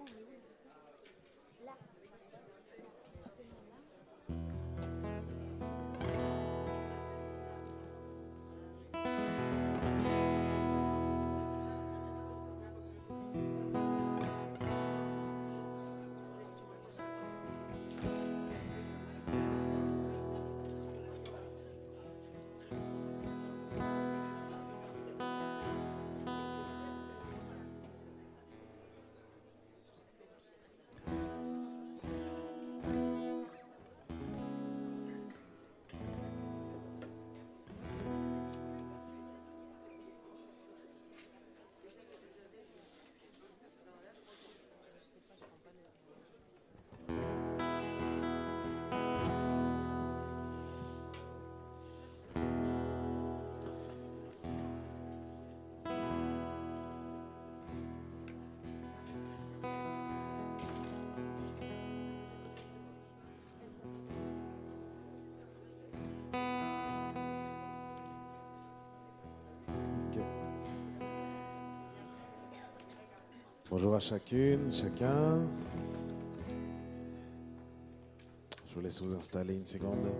Compte Du Bonjour à chacune, chacun. Je vous laisse vous installer une seconde.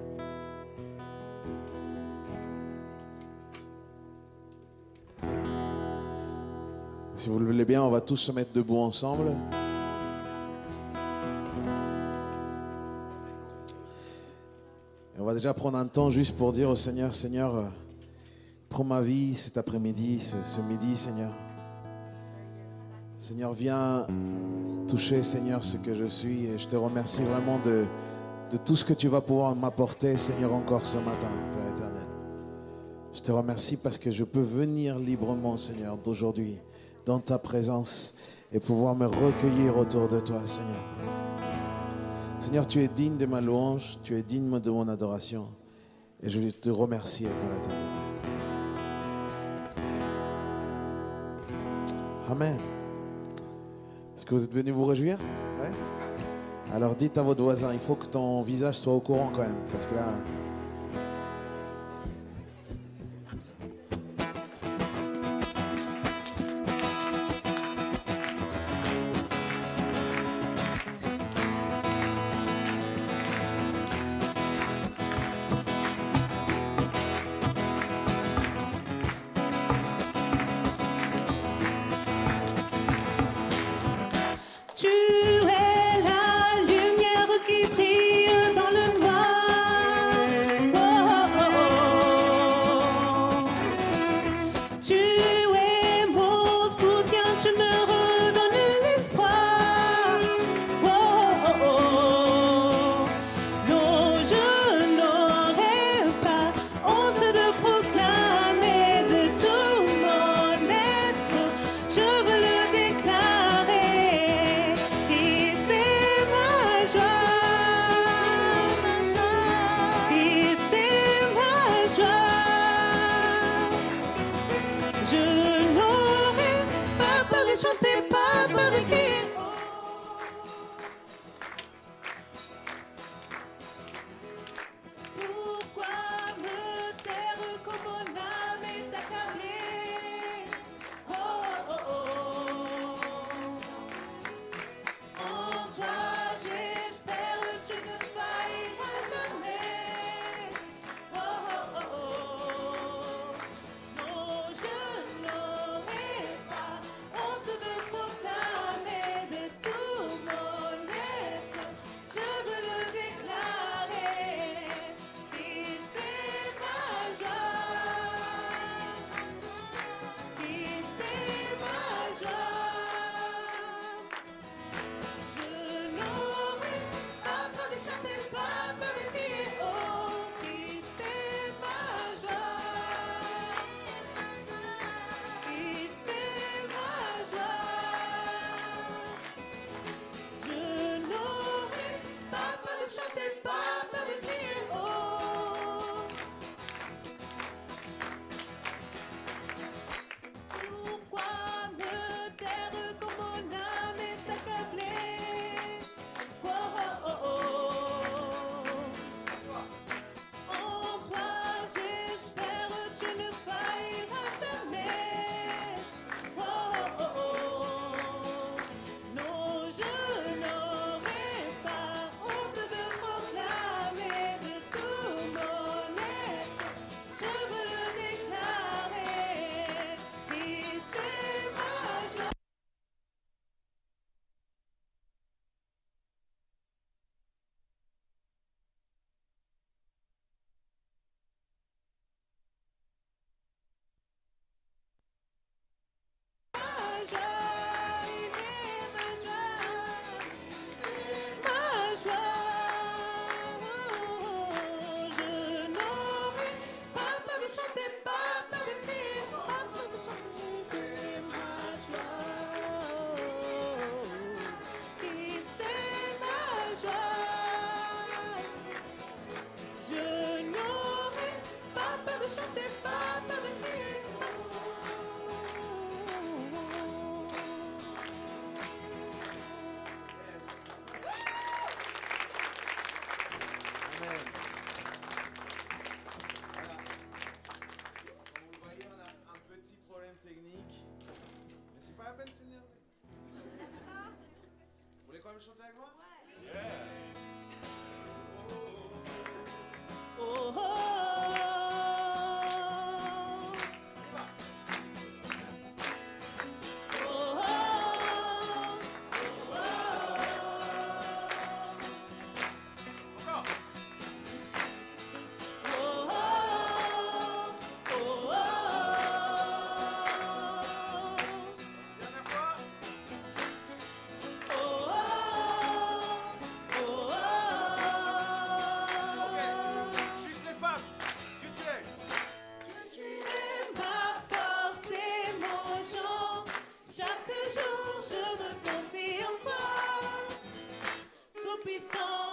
Si vous le voulez bien, on va tous se mettre debout ensemble. Et on va déjà prendre un temps juste pour dire au Seigneur, Seigneur, euh, prends ma vie cet après-midi, ce, ce midi, Seigneur. Seigneur, viens toucher, Seigneur, ce que je suis. Et je te remercie vraiment de, tout ce que tu vas pouvoir m'apporter, Seigneur, encore ce matin, Père éternel. Je te remercie parce que je peux venir librement, Seigneur, d'aujourd'hui, dans ta présence et pouvoir me recueillir autour de toi, Seigneur. Seigneur, tu es digne de ma louange, tu es digne de mon adoration. Et je te remercie, Père éternel. Amen. Est-ce que vous êtes venus vous réjouir Ouais. Alors dites à votre voisin, il faut que ton visage soit au courant quand même. Parce que là. social tag so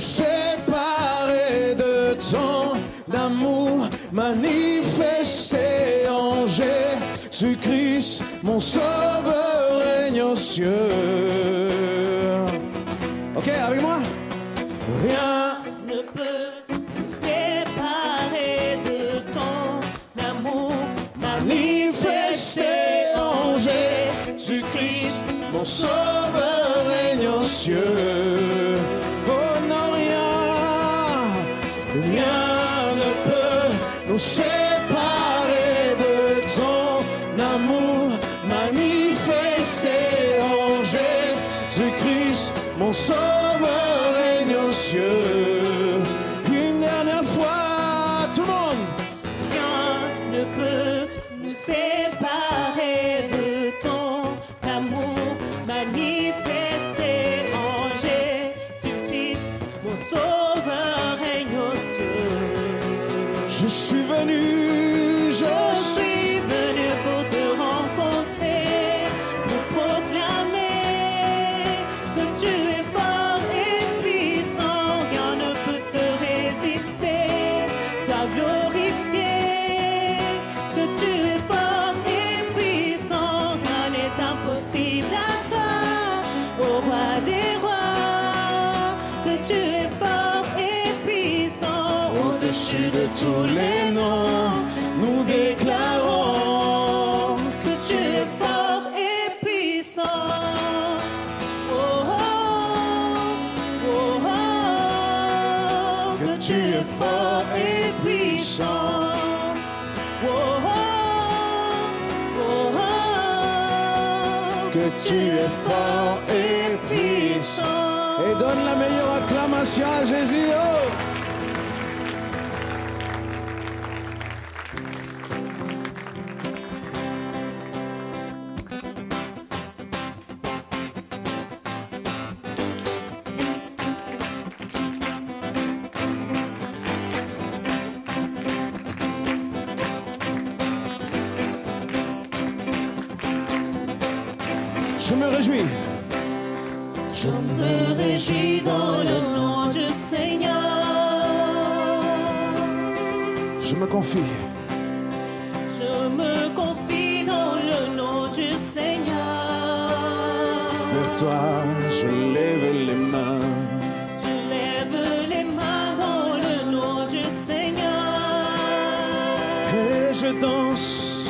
Séparé de ton amour manifesté en Jésus-Christ, mon sauveur règne aux cieux. Ok, avec moi? Rien tu es fort et puissant. Et donne la meilleure acclamation à Jésus. Oh. je lève les mains. Je lève les mains dans le nom du Seigneur. Et je danse,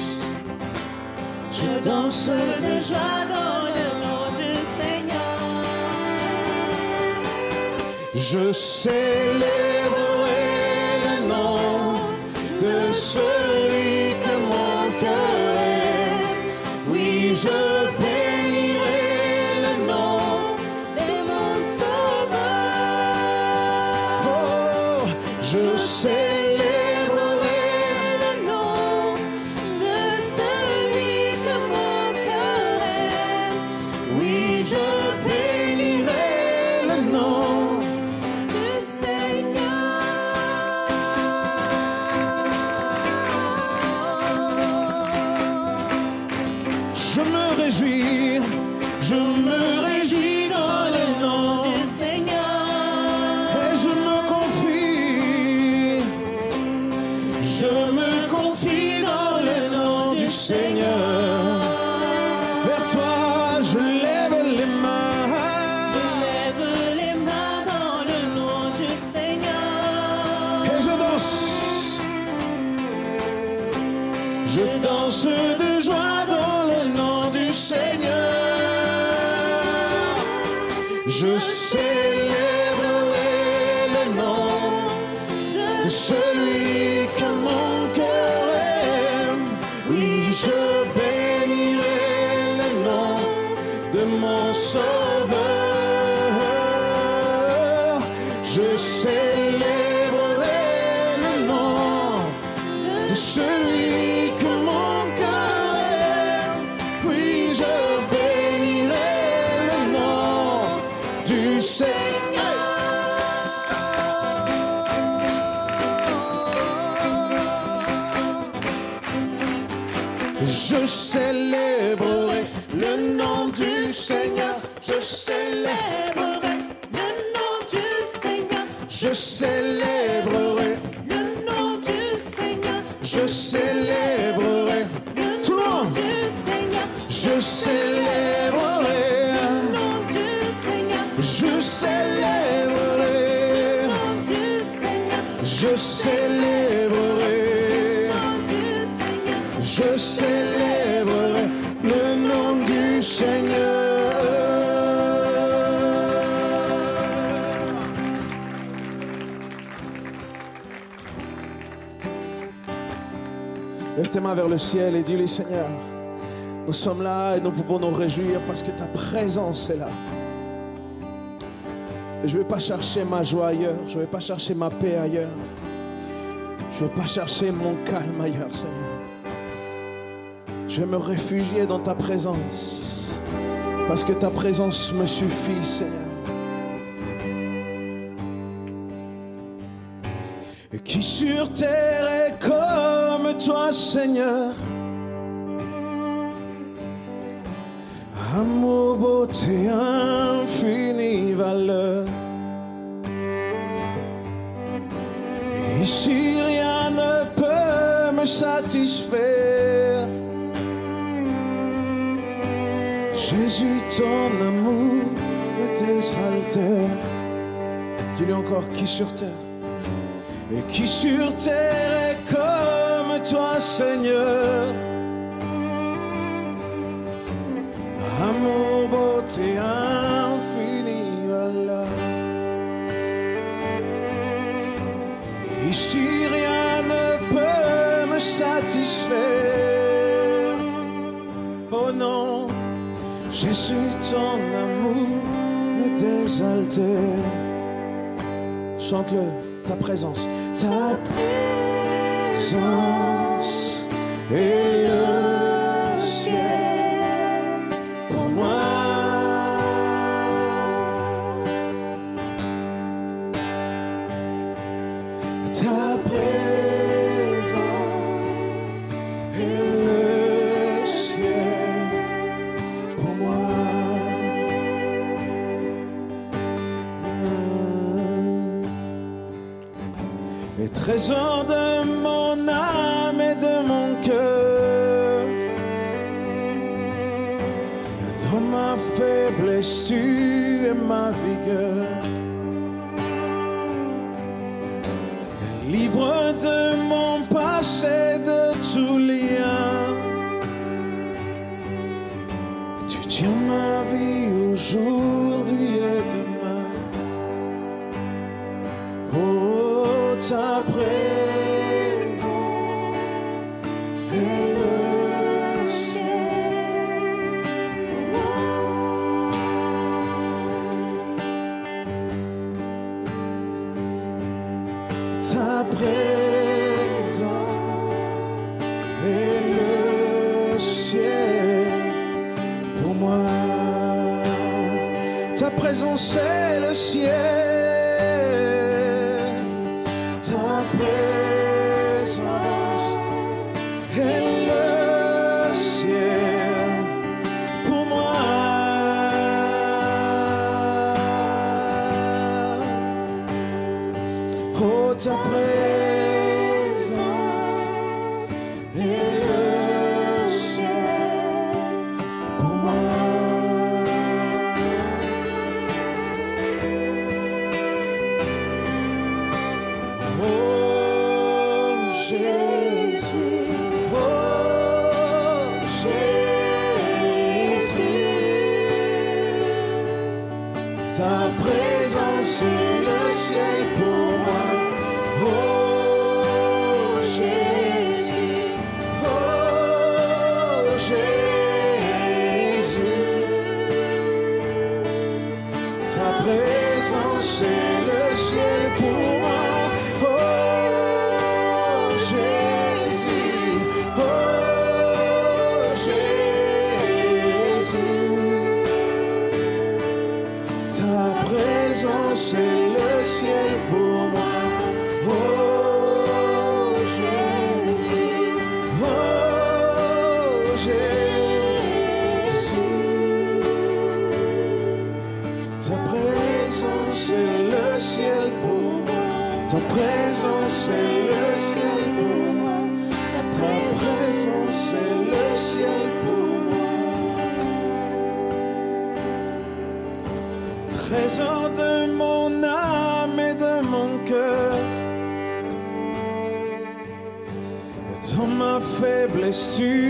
je danse de joie dans le nom du Seigneur. Je sais les le ciel et dis-lui Seigneur, nous sommes là et nous pouvons nous réjouir parce que ta présence est là. Et je ne vais pas chercher ma joie ailleurs, je ne vais pas chercher ma paix ailleurs, je ne vais pas chercher mon calme ailleurs, Seigneur. Je vais me réfugier dans ta présence parce que ta présence me suffit, Seigneur. Et qui sur terre est comme toi, Seigneur Jésus, ton amour me désaltère. Dis-lui encore qui sur terre et qui sur terre est comme toi, Seigneur. Amour, beauté, amour. Jésus, ton amour me désaltère. Chante-le, ta présence, ta présence et le shame. To.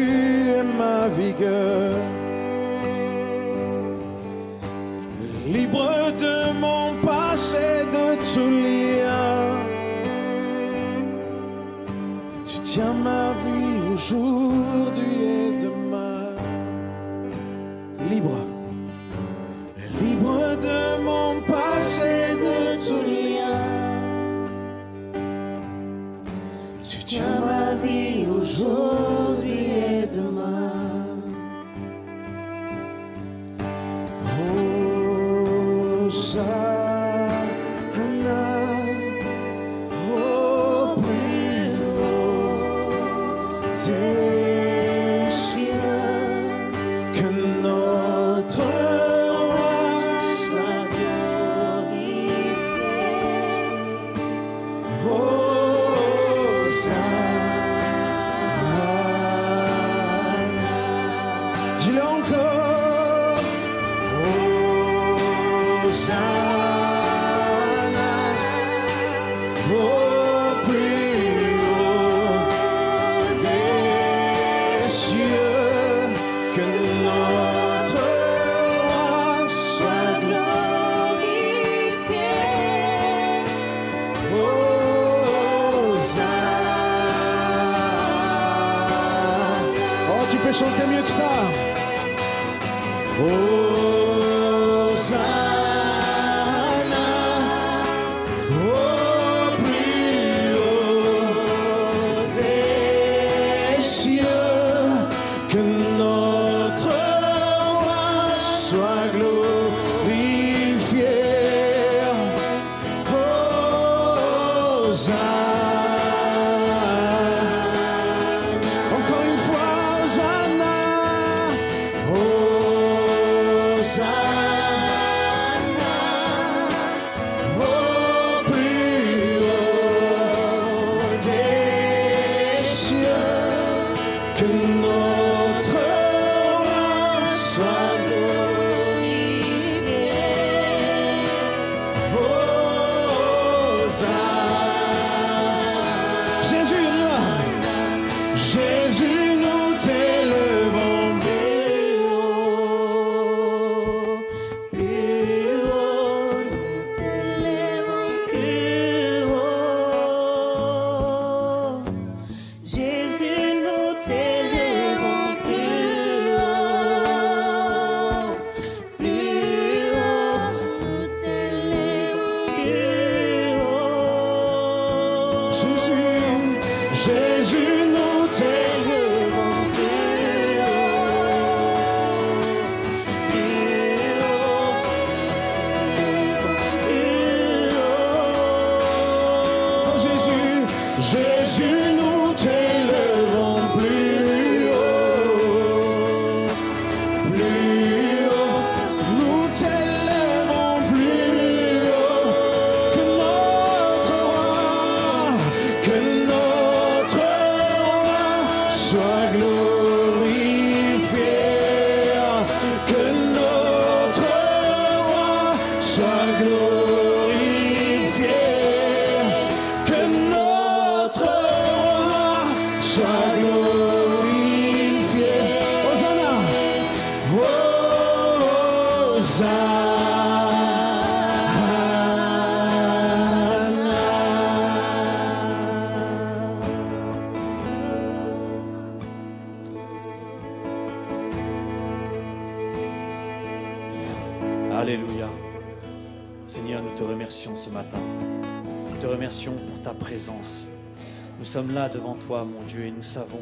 Mon Dieu, et nous savons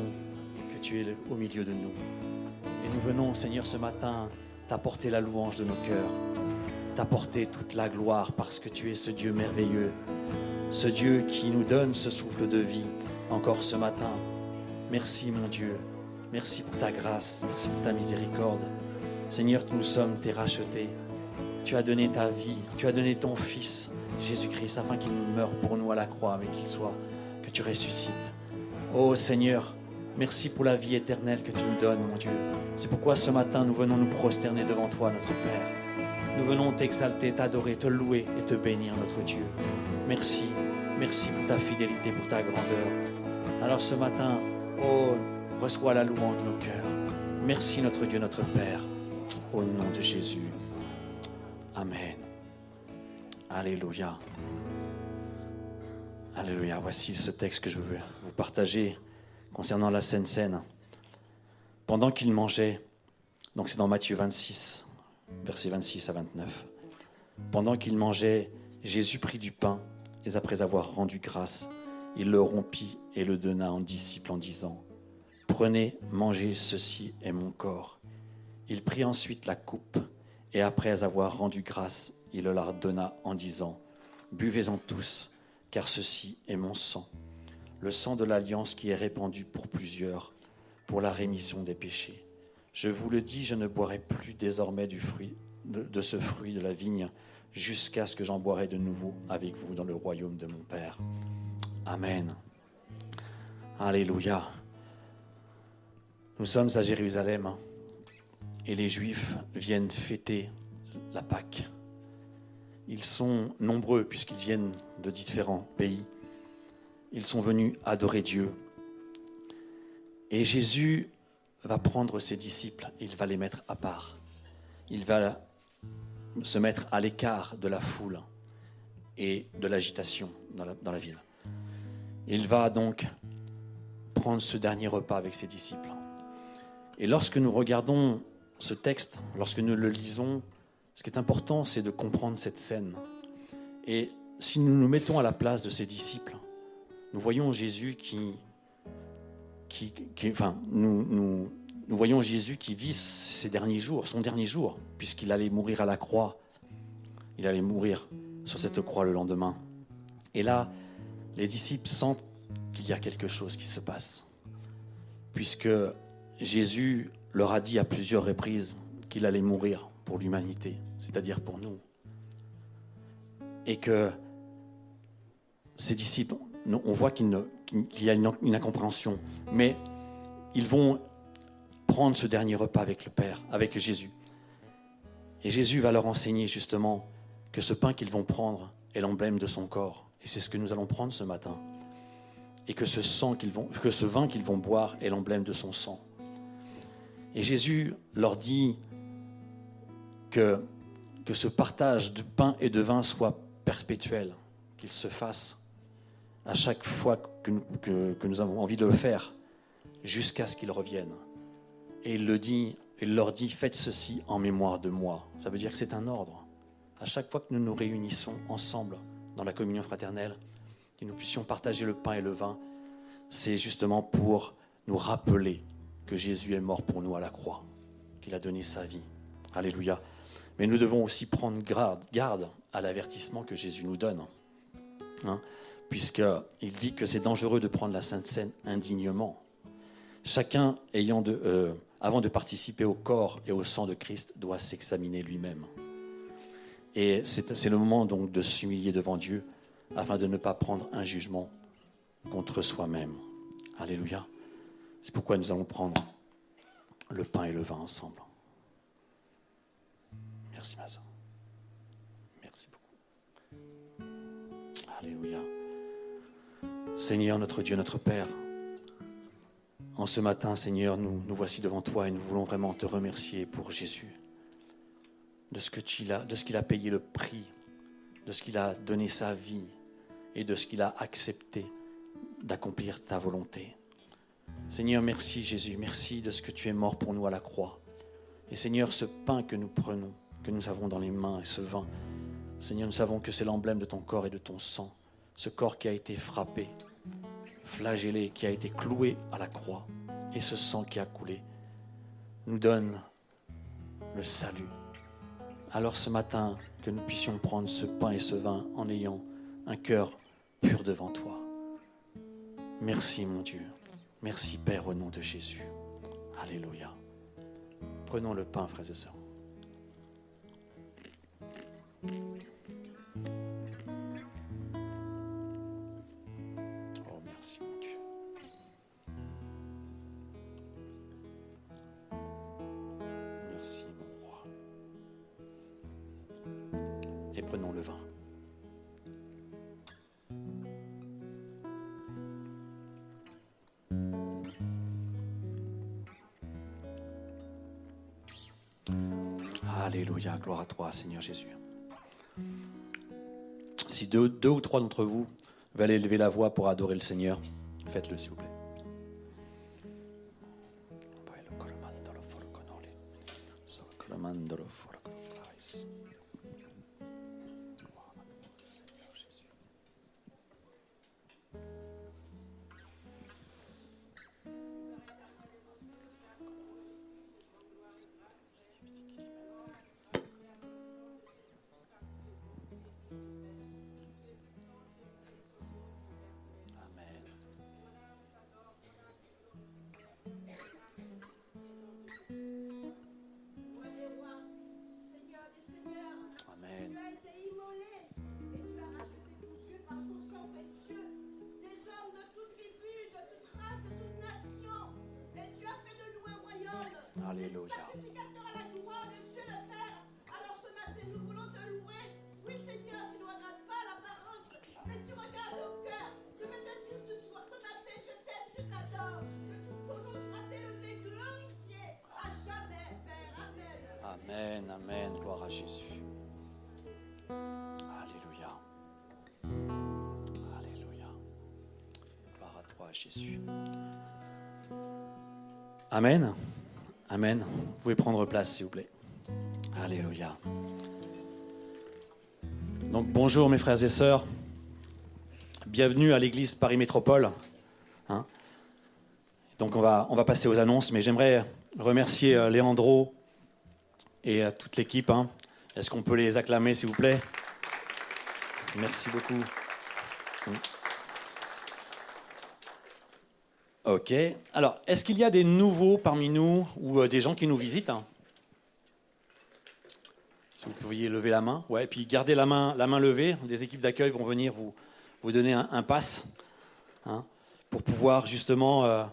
que tu es au milieu de nous. Et nous venons, Seigneur, ce matin, t'apporter la louange de nos cœurs, t'apporter toute la gloire parce que tu es ce Dieu merveilleux, ce Dieu qui nous donne ce souffle de vie encore ce matin. Merci, mon Dieu. Merci pour ta grâce, merci pour ta miséricorde. Seigneur, nous sommes tes rachetés. Tu as donné ta vie, tu as donné ton Fils, Jésus-Christ, afin qu'il meure pour nous à la croix, mais qu'il soit, que tu ressuscites. Oh Seigneur, merci pour la vie éternelle que tu nous donnes, mon Dieu. C'est pourquoi ce matin, nous venons nous prosterner devant toi, notre Père. Nous venons t'exalter, t'adorer, te louer et te bénir, notre Dieu. Merci, merci pour ta fidélité, pour ta grandeur. Alors ce matin, oh, reçois la louange de nos cœurs. Merci, notre Dieu, notre Père. Au nom de Jésus. Amen. Alléluia. Alléluia. Voici ce texte que je veux vous partager concernant la Sainte Seine. Pendant qu'il mangeait, donc c'est dans Matthieu 26, versets 26 à 29. Pendant qu'il mangeait, Jésus prit du pain et après avoir rendu grâce, il le rompit et le donna en disciples en disant Prenez, mangez, ceci est mon corps. Il prit ensuite la coupe et après avoir rendu grâce, il le leur donna en disant, Buvez-en tous, car ceci est mon sang, le sang de l'alliance qui est répandu pour plusieurs, pour la rémission des péchés. Je vous le dis, je ne boirai plus désormais du fruit, de, ce fruit de la vigne, jusqu'à ce que j'en boirai de nouveau avec vous dans le royaume de mon Père. Amen. Alléluia. Nous sommes à Jérusalem hein, et les Juifs viennent fêter la Pâque. Ils sont nombreux puisqu'ils viennent de différents pays. Ils sont venus adorer Dieu. Et Jésus va prendre ses disciples il va les mettre à part. Il va se mettre à l'écart de la foule et de l'agitation dans la, dans la ville. Il va donc prendre ce dernier repas avec ses disciples. Et lorsque nous regardons ce texte, lorsque nous le lisons, ce qui est important, c'est de comprendre cette scène. Et si nous nous mettons à la place de ses disciples, nous voyons Jésus qui, qui, qui- enfin, nous, nous, nous voyons Jésus qui vit ses derniers jours, son dernier jour, puisqu'il allait mourir à la croix. Il allait mourir sur cette croix le lendemain. Et là, les disciples sentent qu'il y a quelque chose qui se passe, puisque Jésus leur a dit à plusieurs reprises qu'il allait mourir pour l'humanité, c'est-à-dire pour nous. Et que ces disciples, on voit qu'il y a une, incompréhension, mais ils vont prendre ce dernier repas avec le Père, avec Jésus. Et Jésus va leur enseigner justement que ce pain qu'ils vont prendre est l'emblème de son corps. Et c'est ce que nous allons prendre ce matin. Et que ce vin qu'ils vont boire est l'emblème de son sang. Et Jésus leur dit que, que ce partage de pain et de vin soit perpétuel, qu'il se fasse à chaque fois que nous, avons envie de le faire, jusqu'à ce qu'il revienne. Et il le dit, il leur dit, faites ceci en mémoire de moi. Ça veut dire que c'est un ordre. À chaque fois que nous nous réunissons ensemble dans la communion fraternelle, que nous puissions partager le pain et le vin, c'est justement pour nous rappeler que Jésus est mort pour nous à la croix, qu'il a donné sa vie. Alléluia. Mais nous devons aussi prendre garde, à l'avertissement que Jésus nous donne. Hein, Puisqu'il dit que c'est dangereux de prendre la Sainte Seine indignement. Chacun ayant euh, avant de participer au corps et au sang de Christ doit s'examiner lui-même. Et c'est le moment donc de s'humilier devant Dieu afin de ne pas prendre un jugement contre soi-même. Alléluia. C'est pourquoi nous allons prendre le pain et le vin ensemble. Merci ma soeur. Merci beaucoup. Alléluia. Seigneur notre Dieu, notre Père, en ce matin, Seigneur, nous, nous voici devant toi et nous voulons vraiment te remercier pour Jésus, de ce qu'il a payé le prix, de ce qu'il a donné sa vie et de ce qu'il a accepté d'accomplir ta volonté. Seigneur, merci Jésus, merci de ce que tu es mort pour nous à la croix. Et Seigneur, ce pain que nous prenons, que nous avons dans les mains et ce vin, Seigneur, nous savons que c'est l'emblème de ton corps et de ton sang, ce corps qui a été frappé, flagellé, qui a été cloué à la croix, et ce sang qui a coulé nous donne le salut. Alors ce matin, que nous puissions prendre ce pain et ce vin en ayant un cœur pur devant toi. Merci mon Dieu. Merci Père au nom de Jésus. Alléluia. Prenons le pain, frères et sœurs. Oh, merci mon Dieu. Merci mon roi. Et prenons le vin. Alléluia, gloire à toi, Seigneur Jésus. Deux, deux ou trois d'entre vous veulent élever la voix pour adorer le Seigneur, faites-le s'il vous plaît. Amen. Amen. Vous pouvez prendre place, s'il vous plaît. Alléluia. Donc bonjour mes frères et sœurs. Bienvenue à l'église Paris Métropole. Hein. Donc on va, passer aux annonces, mais j'aimerais remercier euh, Léandro et euh, toute l'équipe. hein. Est-ce qu'on peut les acclamer, s'il vous plaît? Merci beaucoup. Ok. Alors, est-ce qu'il y a des nouveaux parmi nous ou euh, des gens qui nous visitent hein? Si vous pouviez lever la main. Ouais, et puis gardez la main, levée. Des équipes d'accueil vont venir vous, donner un, un pass hein, pour pouvoir justement euh,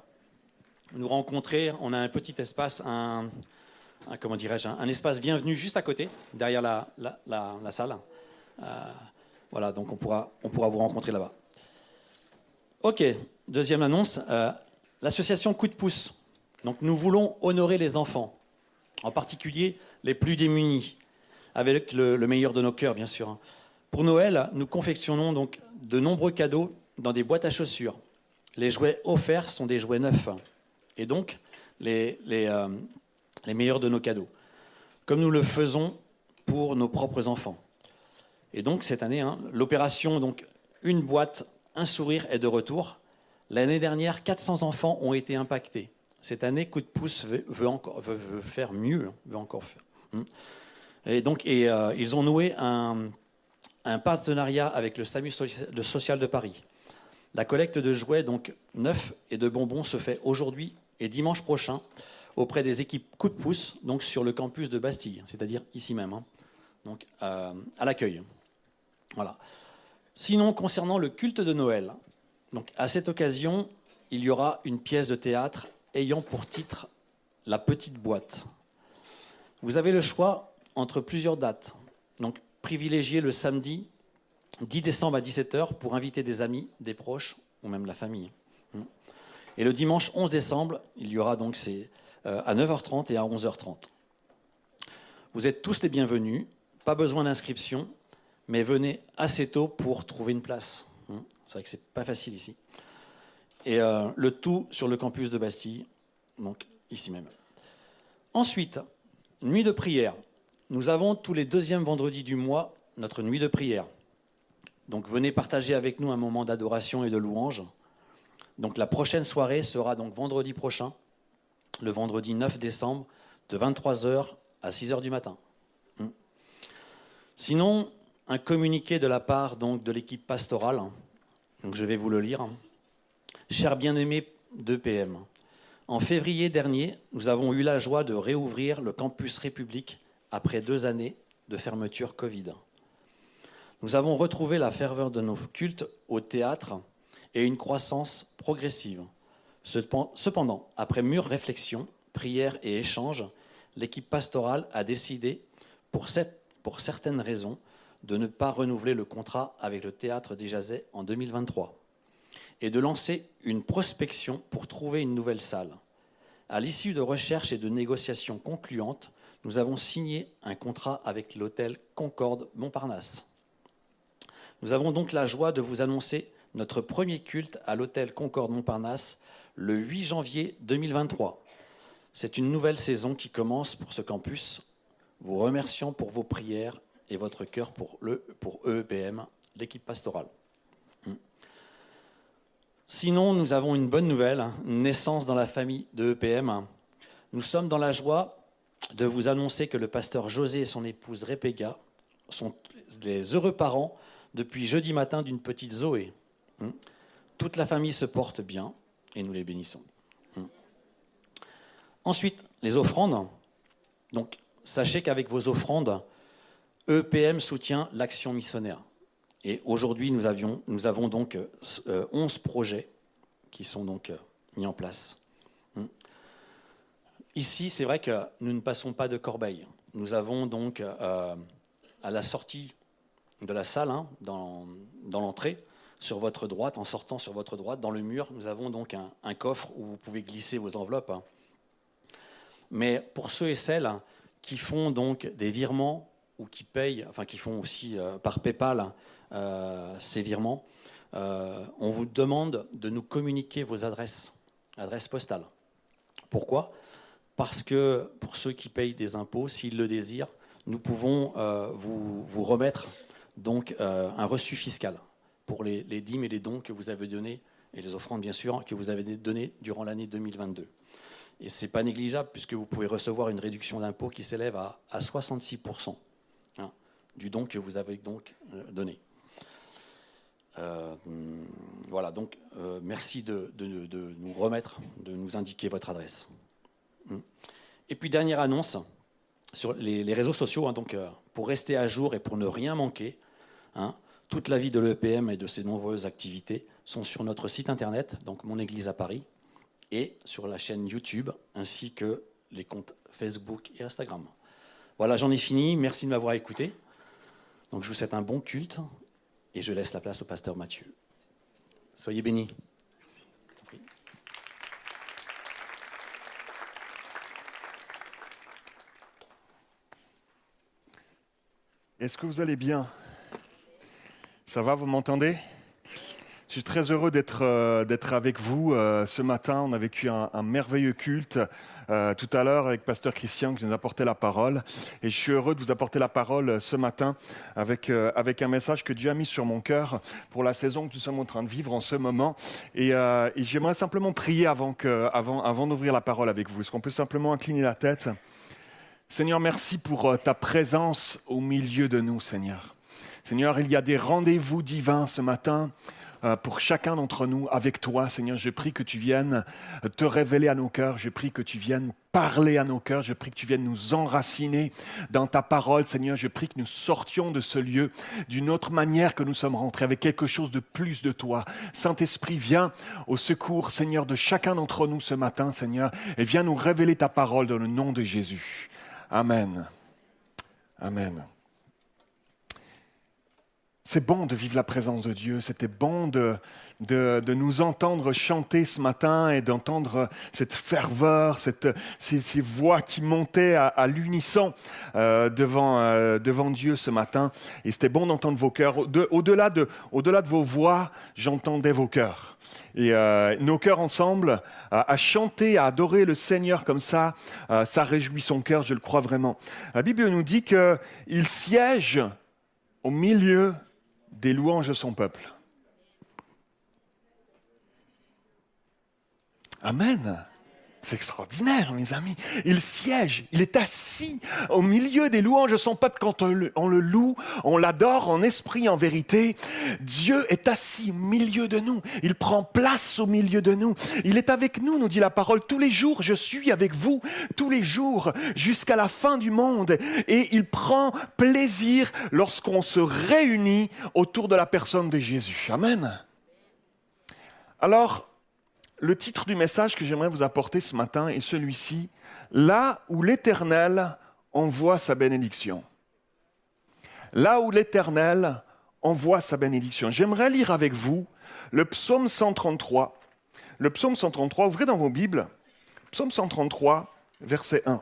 nous rencontrer. On a un petit espace, un, comment dirais-je, un, espace bienvenu juste à côté, derrière la, salle. Euh, voilà, donc on pourra, vous rencontrer là-bas. Ok, deuxième annonce, l'association Coup de pouce. Donc nous voulons honorer les enfants, en particulier les plus démunis, avec le, le meilleur de nos cœurs, bien sûr. hein. Pour Noël, nous confectionnons donc de nombreux cadeaux dans des boîtes à chaussures. Les jouets offerts sont des jouets neufs, et donc euh, les meilleurs de nos cadeaux, comme nous le faisons pour nos propres enfants. Et donc cette année, hein, l'opération donc une boîte, un sourire est de retour. L'année dernière, 400 enfants ont été impactés. Cette année, Coup de pouce veut, encore, veut, faire mieux, hein, veut encore faire. Hmm. Et donc, euh, ils ont noué un, partenariat avec le SAMU social de Paris. La collecte de jouets donc neufs et de bonbons se fait aujourd'hui et dimanche prochain auprès des équipes Coup de pouce, donc sur le campus de Bastille, c'est-à-dire ici même, hein, donc euh, à l'accueil. Voilà. Sinon, concernant le culte de Noël, donc à cette occasion, il y aura une pièce de théâtre ayant pour titre La petite boîte. Vous avez le choix entre plusieurs dates. Donc, privilégiez le samedi 10 décembre à 17h pour inviter des amis, des proches ou même la famille. Et le dimanche 11 décembre, il y aura donc c'est euh, à 9h30 et à 11h30. Vous êtes tous les bienvenus, pas besoin d'inscription, mais venez assez tôt pour trouver une place. Hein. C'est vrai que c'est pas facile ici. Et euh, le tout sur le campus de Bastille, donc ici même. Ensuite, nuit de prière. Nous avons tous les deuxièmes vendredis du mois notre nuit de prière. Donc venez partager avec nous un moment d'adoration et de louange. Donc la prochaine soirée sera donc vendredi prochain, le vendredi 9 décembre, de 23h à 6h du matin. Hmm. Sinon, un communiqué de la part donc de l'équipe pastorale. Donc je vais vous le lire. Cher bien-aimé d'EPM, en février dernier, nous avons eu la joie de réouvrir le campus République après deux années de fermeture Covid. Nous avons retrouvé la ferveur de nos cultes au théâtre et une croissance progressive. Cepen- Cependant, après mûre réflexion, prière et échange, l'équipe pastorale a décidé, pour certaines raisons, de ne pas renouveler le contrat avec le théâtre des Jazets en 2023 et de lancer une prospection pour trouver une nouvelle salle. À l'issue de recherches et de négociations concluantes, nous avons signé un contrat avec l'hôtel Concorde Montparnasse. Nous avons donc la joie de vous annoncer notre premier culte à l'hôtel Concorde Montparnasse le 8 janvier 2023. C'est une nouvelle saison qui commence pour ce campus. Vous remercions pour vos prières et votre cœur pour, le, pour EEPM, l'équipe pastorale. Hmm. Sinon, nous avons une bonne nouvelle, hein, une naissance dans la famille de EPM. Nous sommes dans la joie de vous annoncer que le pasteur José et son épouse Répéga sont les heureux parents depuis jeudi matin d'une petite Zoé. Hmm. Toute la famille se porte bien et nous les bénissons. Hmm. Ensuite, les offrandes. Donc, sachez qu'avec vos offrandes, EPM soutient l'action missionnaire. Et aujourd'hui, nous, avions- nous avons donc euh, 11 projets qui sont donc euh, mis en place. Hmm. ici, c'est vrai que nous ne passons pas de corbeille. Nous avons donc euh, à la sortie de la salle, hein, dans, dans l'entrée, sur votre droite, en sortant sur votre droite, dans le mur, nous avons donc un, un coffre où vous pouvez glisser vos enveloppes. hein. Mais pour ceux et celles qui font donc des virements ou qui payent, enfin qui font aussi euh, par PayPal euh, ces virements, euh, on vous demande de nous communiquer vos adresses, adresses postales. Pourquoi? Parce que pour ceux qui payent des impôts, s'ils le désirent, nous pouvons vous, vous remettre donc un reçu fiscal pour les, dîmes et les dons que vous avez donnés, et les offrandes bien sûr, que vous avez donnés durant l'année 2022. Et ce n'est pas négligeable puisque vous pouvez recevoir une réduction d'impôt qui s'élève à, à 66% hein, du don que vous avez donc euh, donné. Euh, voilà, donc euh, merci de, nous remettre, de nous indiquer votre adresse. Hum. Et puis dernière annonce sur les, réseaux sociaux, hein, donc pour rester à jour et pour ne rien manquer, hein, toute la vie de l'EPM et de ses nombreuses activités sont sur notre site internet, donc Mon Église à Paris, et sur la chaîne YouTube, ainsi que les comptes Facebook et Instagram. Voilà, j'en ai fini. Merci de m'avoir écouté. Donc je vous souhaite un bon culte et je laisse la place au pasteur Mathieu. Soyez bénis. Est-ce que vous allez bien? Ça va, vous m'entendez? Je suis très heureux d'être euh, avec vous euh, ce matin. On a vécu un merveilleux culte euh, tout à l'heure avec Pasteur Christian qui nous a apporté la parole. Et je suis heureux de vous apporter la parole euh, ce matin avec, euh, avec un message que Dieu a mis sur mon cœur pour la saison que nous sommes en train de vivre en ce moment. Et, et j'aimerais simplement prier avant, que, avant, avant d'ouvrir la parole avec vous. Est-ce qu'on peut simplement incliner la tête? Seigneur, merci pour ta présence au milieu de nous, Seigneur. Seigneur, il y a des rendez-vous divins ce matin pour chacun d'entre nous avec toi. Seigneur, je prie que tu viennes te révéler à nos cœurs. Je prie que tu viennes parler à nos cœurs. Je prie que tu viennes nous enraciner dans ta parole. Seigneur, je prie que nous sortions de ce lieu d'une autre manière que nous sommes rentrés, avec quelque chose de plus de toi. Saint-Esprit, viens au secours, Seigneur, de chacun d'entre nous ce matin, Seigneur, et viens nous révéler ta parole dans le nom de Jésus. Amen. Amen. C'est bon de vivre la présence de Dieu. C'était bon de, de, de nous entendre chanter ce matin et d'entendre cette ferveur, cette, ces, ces voix qui montaient à, à l'unisson euh, devant, euh, devant Dieu ce matin. Et c'était bon d'entendre vos cœurs. Au- de- Au-delà de, au-delà de vos voix, j'entendais vos cœurs. Et euh, nos cœurs ensemble, à, à chanter, à adorer le Seigneur comme ça, euh, ça réjouit son cœur, je le crois vraiment. La Bible nous dit qu'il siège au milieu des louanges de son peuple. Amen. C'est extraordinaire, mes amis. Il siège, il est assis au milieu des louanges de son peuple. Quand on le, loue, on l'adore en esprit, en vérité. Dieu est assis au milieu de nous. Il prend place au milieu de nous. Il est avec nous, nous dit la parole, tous les jours. Je suis avec vous tous les jours jusqu'à la fin du monde. Et il prend plaisir lorsqu'on se réunit autour de la personne de Jésus. Amen. Alors, le titre du message que j'aimerais vous apporter ce matin est celui-ci, Là où l'Éternel envoie sa bénédiction. Là où l'Éternel envoie sa bénédiction. J'aimerais lire avec vous le psaume 133. Le psaume 133, ouvrez dans vos Bibles, psaume 133, verset 1.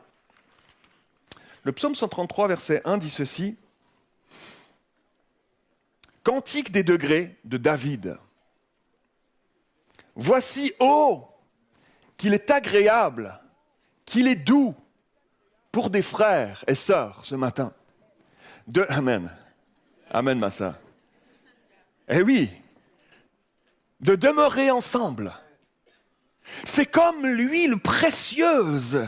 Le psaume 133, verset 1 dit ceci. Cantique des degrés de David. Voici, oh, qu'il est agréable, qu'il est doux pour des frères et sœurs ce matin. Amen. Amen, ma sœur. Eh oui, de demeurer ensemble. C'est comme l'huile précieuse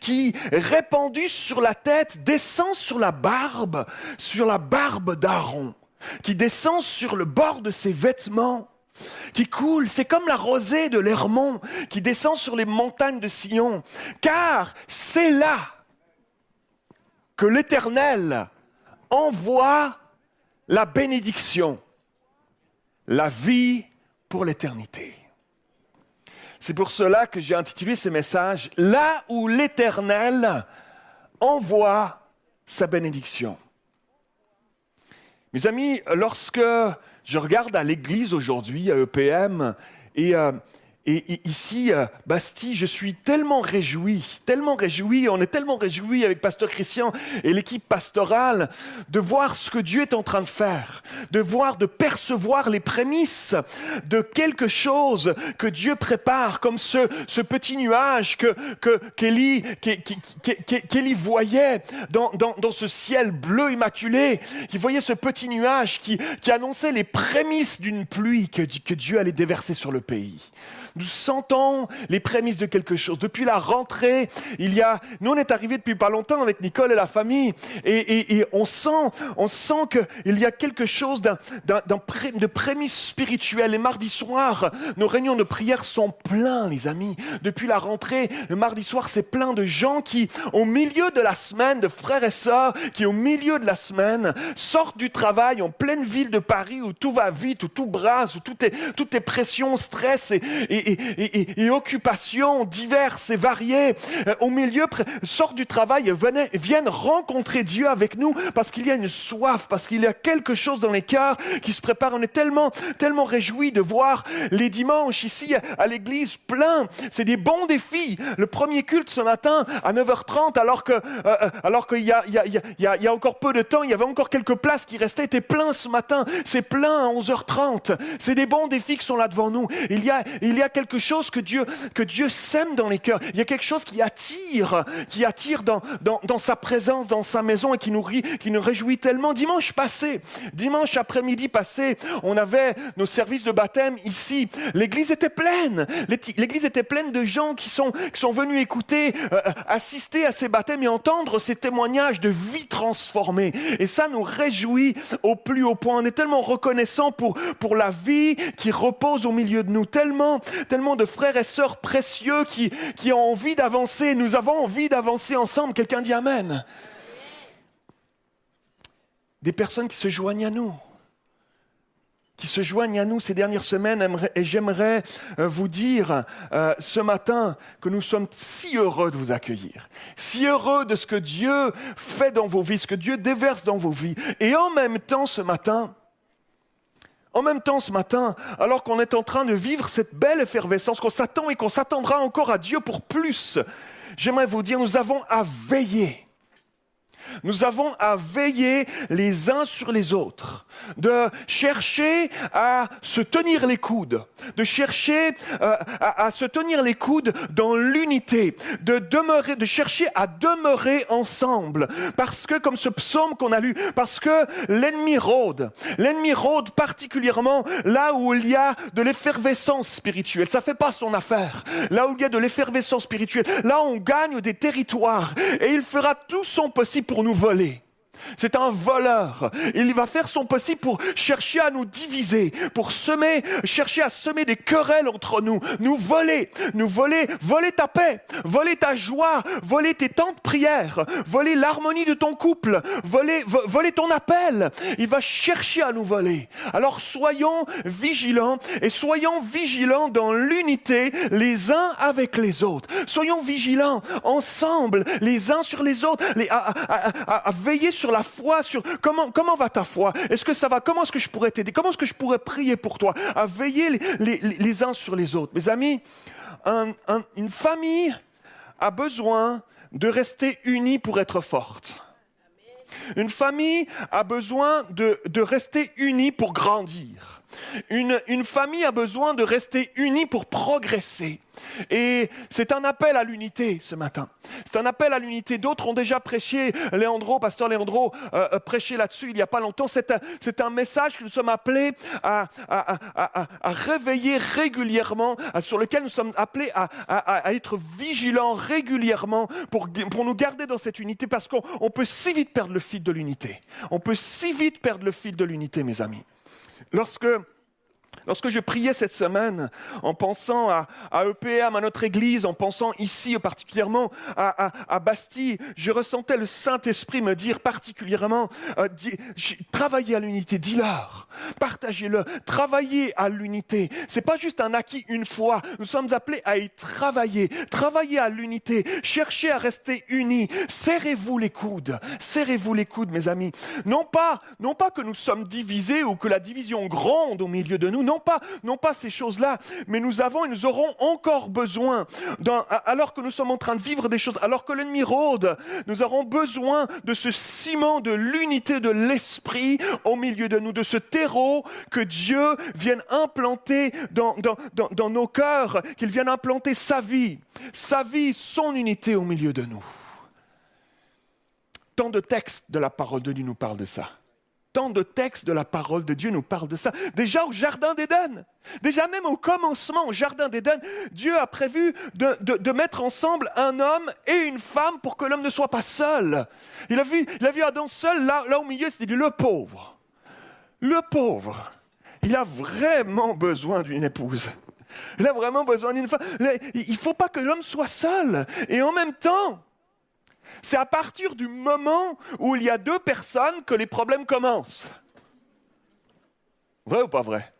qui, répandue sur la tête, descend sur la barbe, sur la barbe d'Aaron, qui descend sur le bord de ses vêtements qui coule. C'est comme la rosée de l'Hermont qui descend sur les montagnes de Sion. Car c'est là que l'Éternel envoie la bénédiction, la vie pour l'éternité. C'est pour cela que j'ai intitulé ce message Là où l'Éternel envoie sa bénédiction. Mes amis, lorsque je regarde à l'église aujourd'hui, à EPM, et, euh, et- ici, Bastille, je suis tellement réjoui, tellement réjoui, on est tellement réjoui avec Pasteur Christian et l'équipe pastorale de voir ce que Dieu est en train de faire, de voir, de percevoir les prémices de quelque chose que Dieu prépare, comme ce, petit nuage que, que, voyait dans, ce ciel bleu immaculé. Il voyait ce petit nuage qui, annonçait les prémices d'une pluie que Dieu allait déverser sur le pays. Nous sentons les prémices de quelque chose. Depuis la rentrée, il y a, nous on est arrivés depuis pas longtemps avec Nicole et la famille, et, et- et on sent, on sent qu'il y a quelque chose d'un, d'un- d'un pré- de prémices spirituelles. Les mardis soirs, nos réunions de prière sont pleins, les amis. Depuis la rentrée, le mardi soir, c'est plein de gens qui, au milieu de la semaine, de frères et sœurs, qui au milieu de la semaine sortent du travail en pleine ville de Paris où tout va vite, où tout brasse, où tout est, tout est pression, stress et, et, et, occupations diverses et variées. Euh, Au milieu, sortent du travail viennent rencontrer Dieu avec nous parce qu'il y a une soif, parce qu'il y a quelque chose dans les cœurs qui se prépare. On est tellement, tellement réjouis de voir les dimanches ici à- l'église plein. C'est des bons défis. Le premier culte ce matin à 9h30, alors que, euh, euh, alors qu'il y a, y, a, y, y a- encore peu de temps, il y avait encore quelques places qui restaient, était plein ce matin. C'est plein à 11h30. C'est des bons défis qui sont là devant nous. Il y a, il y a quelque chose que Dieu, que Dieu sème dans les cœurs. Il y a quelque chose qui attire, qui attire dans, dans, dans sa présence, dans sa maison et qui nous, qui nous réjouit tellement. Dimanche passé, dimanche après-midi passé, on avait nos services de baptême ici. L'église était pleine. L'église était pleine de gens qui sont, qui sont venus écouter, euh, assister à ces baptêmes et entendre ces témoignages de vie transformée. Et ça nous réjouit au plus haut point. On est tellement reconnaissant pour, pour la vie qui repose au milieu de nous. Tellement, tellement de frères et sœurs précieux qui, qui ont envie d'avancer. Nous avons envie d'avancer ensemble. Quelqu'un dit Amen. Des personnes qui se joignent à nous qui se joignent à nous ces dernières semaines et j'aimerais euh, vous dire euh, ce matin que nous sommes si heureux de vous accueillir, si heureux de ce que Dieu fait dans vos vies, ce que Dieu déverse dans vos vies. Et en même temps ce matin, en même temps, ce matin, alors qu'on est en train de vivre cette belle effervescence, qu'on s'attend et qu'on s'attendra encore à Dieu pour plus, j'aimerais vous dire, nous avons à veiller. Nous avons à veiller les uns sur les autres, de chercher à se tenir les coudes, de chercher euh, à, se tenir les coudes dans l'unité, de chercher à demeurer ensemble, parce que comme ce psaume qu'on a lu, parce que l'ennemi rôde, l'ennemi rôde particulièrement là où il y a de l'effervescence spirituelle. Ça fait pas son affaire. Là où il y a de l'effervescence spirituelle, là on gagne des territoires et il fera tout son possible pour nous voler. C'est un voleur. Il va faire son possible pour chercher à nous diviser, pour semer, chercher à semer des querelles entre nous, nous voler, nous voler, voler ta paix, voler ta joie, voler tes temps de prière, voler l'harmonie de ton couple, voler, vo- voler ton appel. Il va chercher à nous voler. Alors soyons vigilants et soyons vigilants dans l'unité les uns avec les autres. Soyons vigilants ensemble les uns sur les autres, à, à- à- à veiller sur la foi, sur comment, comment va ta foi? Est-ce que ça va? Comment est-ce que je pourrais t'aider? Comment est-ce que je pourrais prier pour toi? À veiller les, uns sur les autres. Mes amis, un- un- une famille a besoin de rester unie pour être forte. Une famille a besoin de rester unie pour grandir. Une, famille a besoin de rester unie pour progresser. Et c'est un appel à l'unité ce matin. C'est un appel à l'unité. D'autres ont déjà prêché, pasteur Léandro, euh, euh, prêché là-dessus il n'y a pas longtemps. C'est un, message que nous sommes appelés à, réveiller régulièrement, sur lequel nous sommes appelés à, être vigilants régulièrement pour, nous garder dans cette unité parce qu'on on peut si vite perdre le fil de l'unité. On peut si vite perdre le fil de l'unité, mes amis. Lorsque Lorsque je priais cette semaine, en pensant à, EPM, à notre Église, en pensant ici particulièrement à, Bastille, je ressentais le Saint-Esprit me dire particulièrement, euh, travaillez à l'unité, dis-leur, partagez-le, travaillez à l'unité. C'est pas juste un acquis une fois, nous sommes appelés à y travailler, travailler à l'unité, cherchez à rester unis, serrez-vous les coudes, serrez-vous les coudes, mes amis. Non pas, non pas que nous sommes divisés ou que la division gronde au milieu de nous, non pas, non pas ces choses-là, mais nous avons et nous aurons encore besoin, alors que nous sommes en train de vivre des choses, alors que l'ennemi rôde, nous aurons besoin de ce ciment de l'unité de l'esprit au milieu de nous, de ce terreau que Dieu vienne implanter dans, dans nos cœurs, qu'il vienne implanter sa vie, sa vie, son unité au milieu de nous. Tant de textes de la parole de Dieu nous parlent de ça. Tant de textes de la parole de Dieu nous parlent de ça. Déjà au Jardin d'Éden, déjà même au commencement au Jardin d'Éden, Dieu a prévu de, mettre ensemble un homme et une femme pour que l'homme ne soit pas seul. Il a vu, Adam seul, là, au milieu, c'est le pauvre. Le pauvre. Il a vraiment besoin d'une épouse. Il a vraiment besoin d'une femme. Il ne faut pas que l'homme soit seul. Et en même temps, c'est à partir du moment où il y a deux personnes que les problèmes commencent. Vrai ou pas vrai?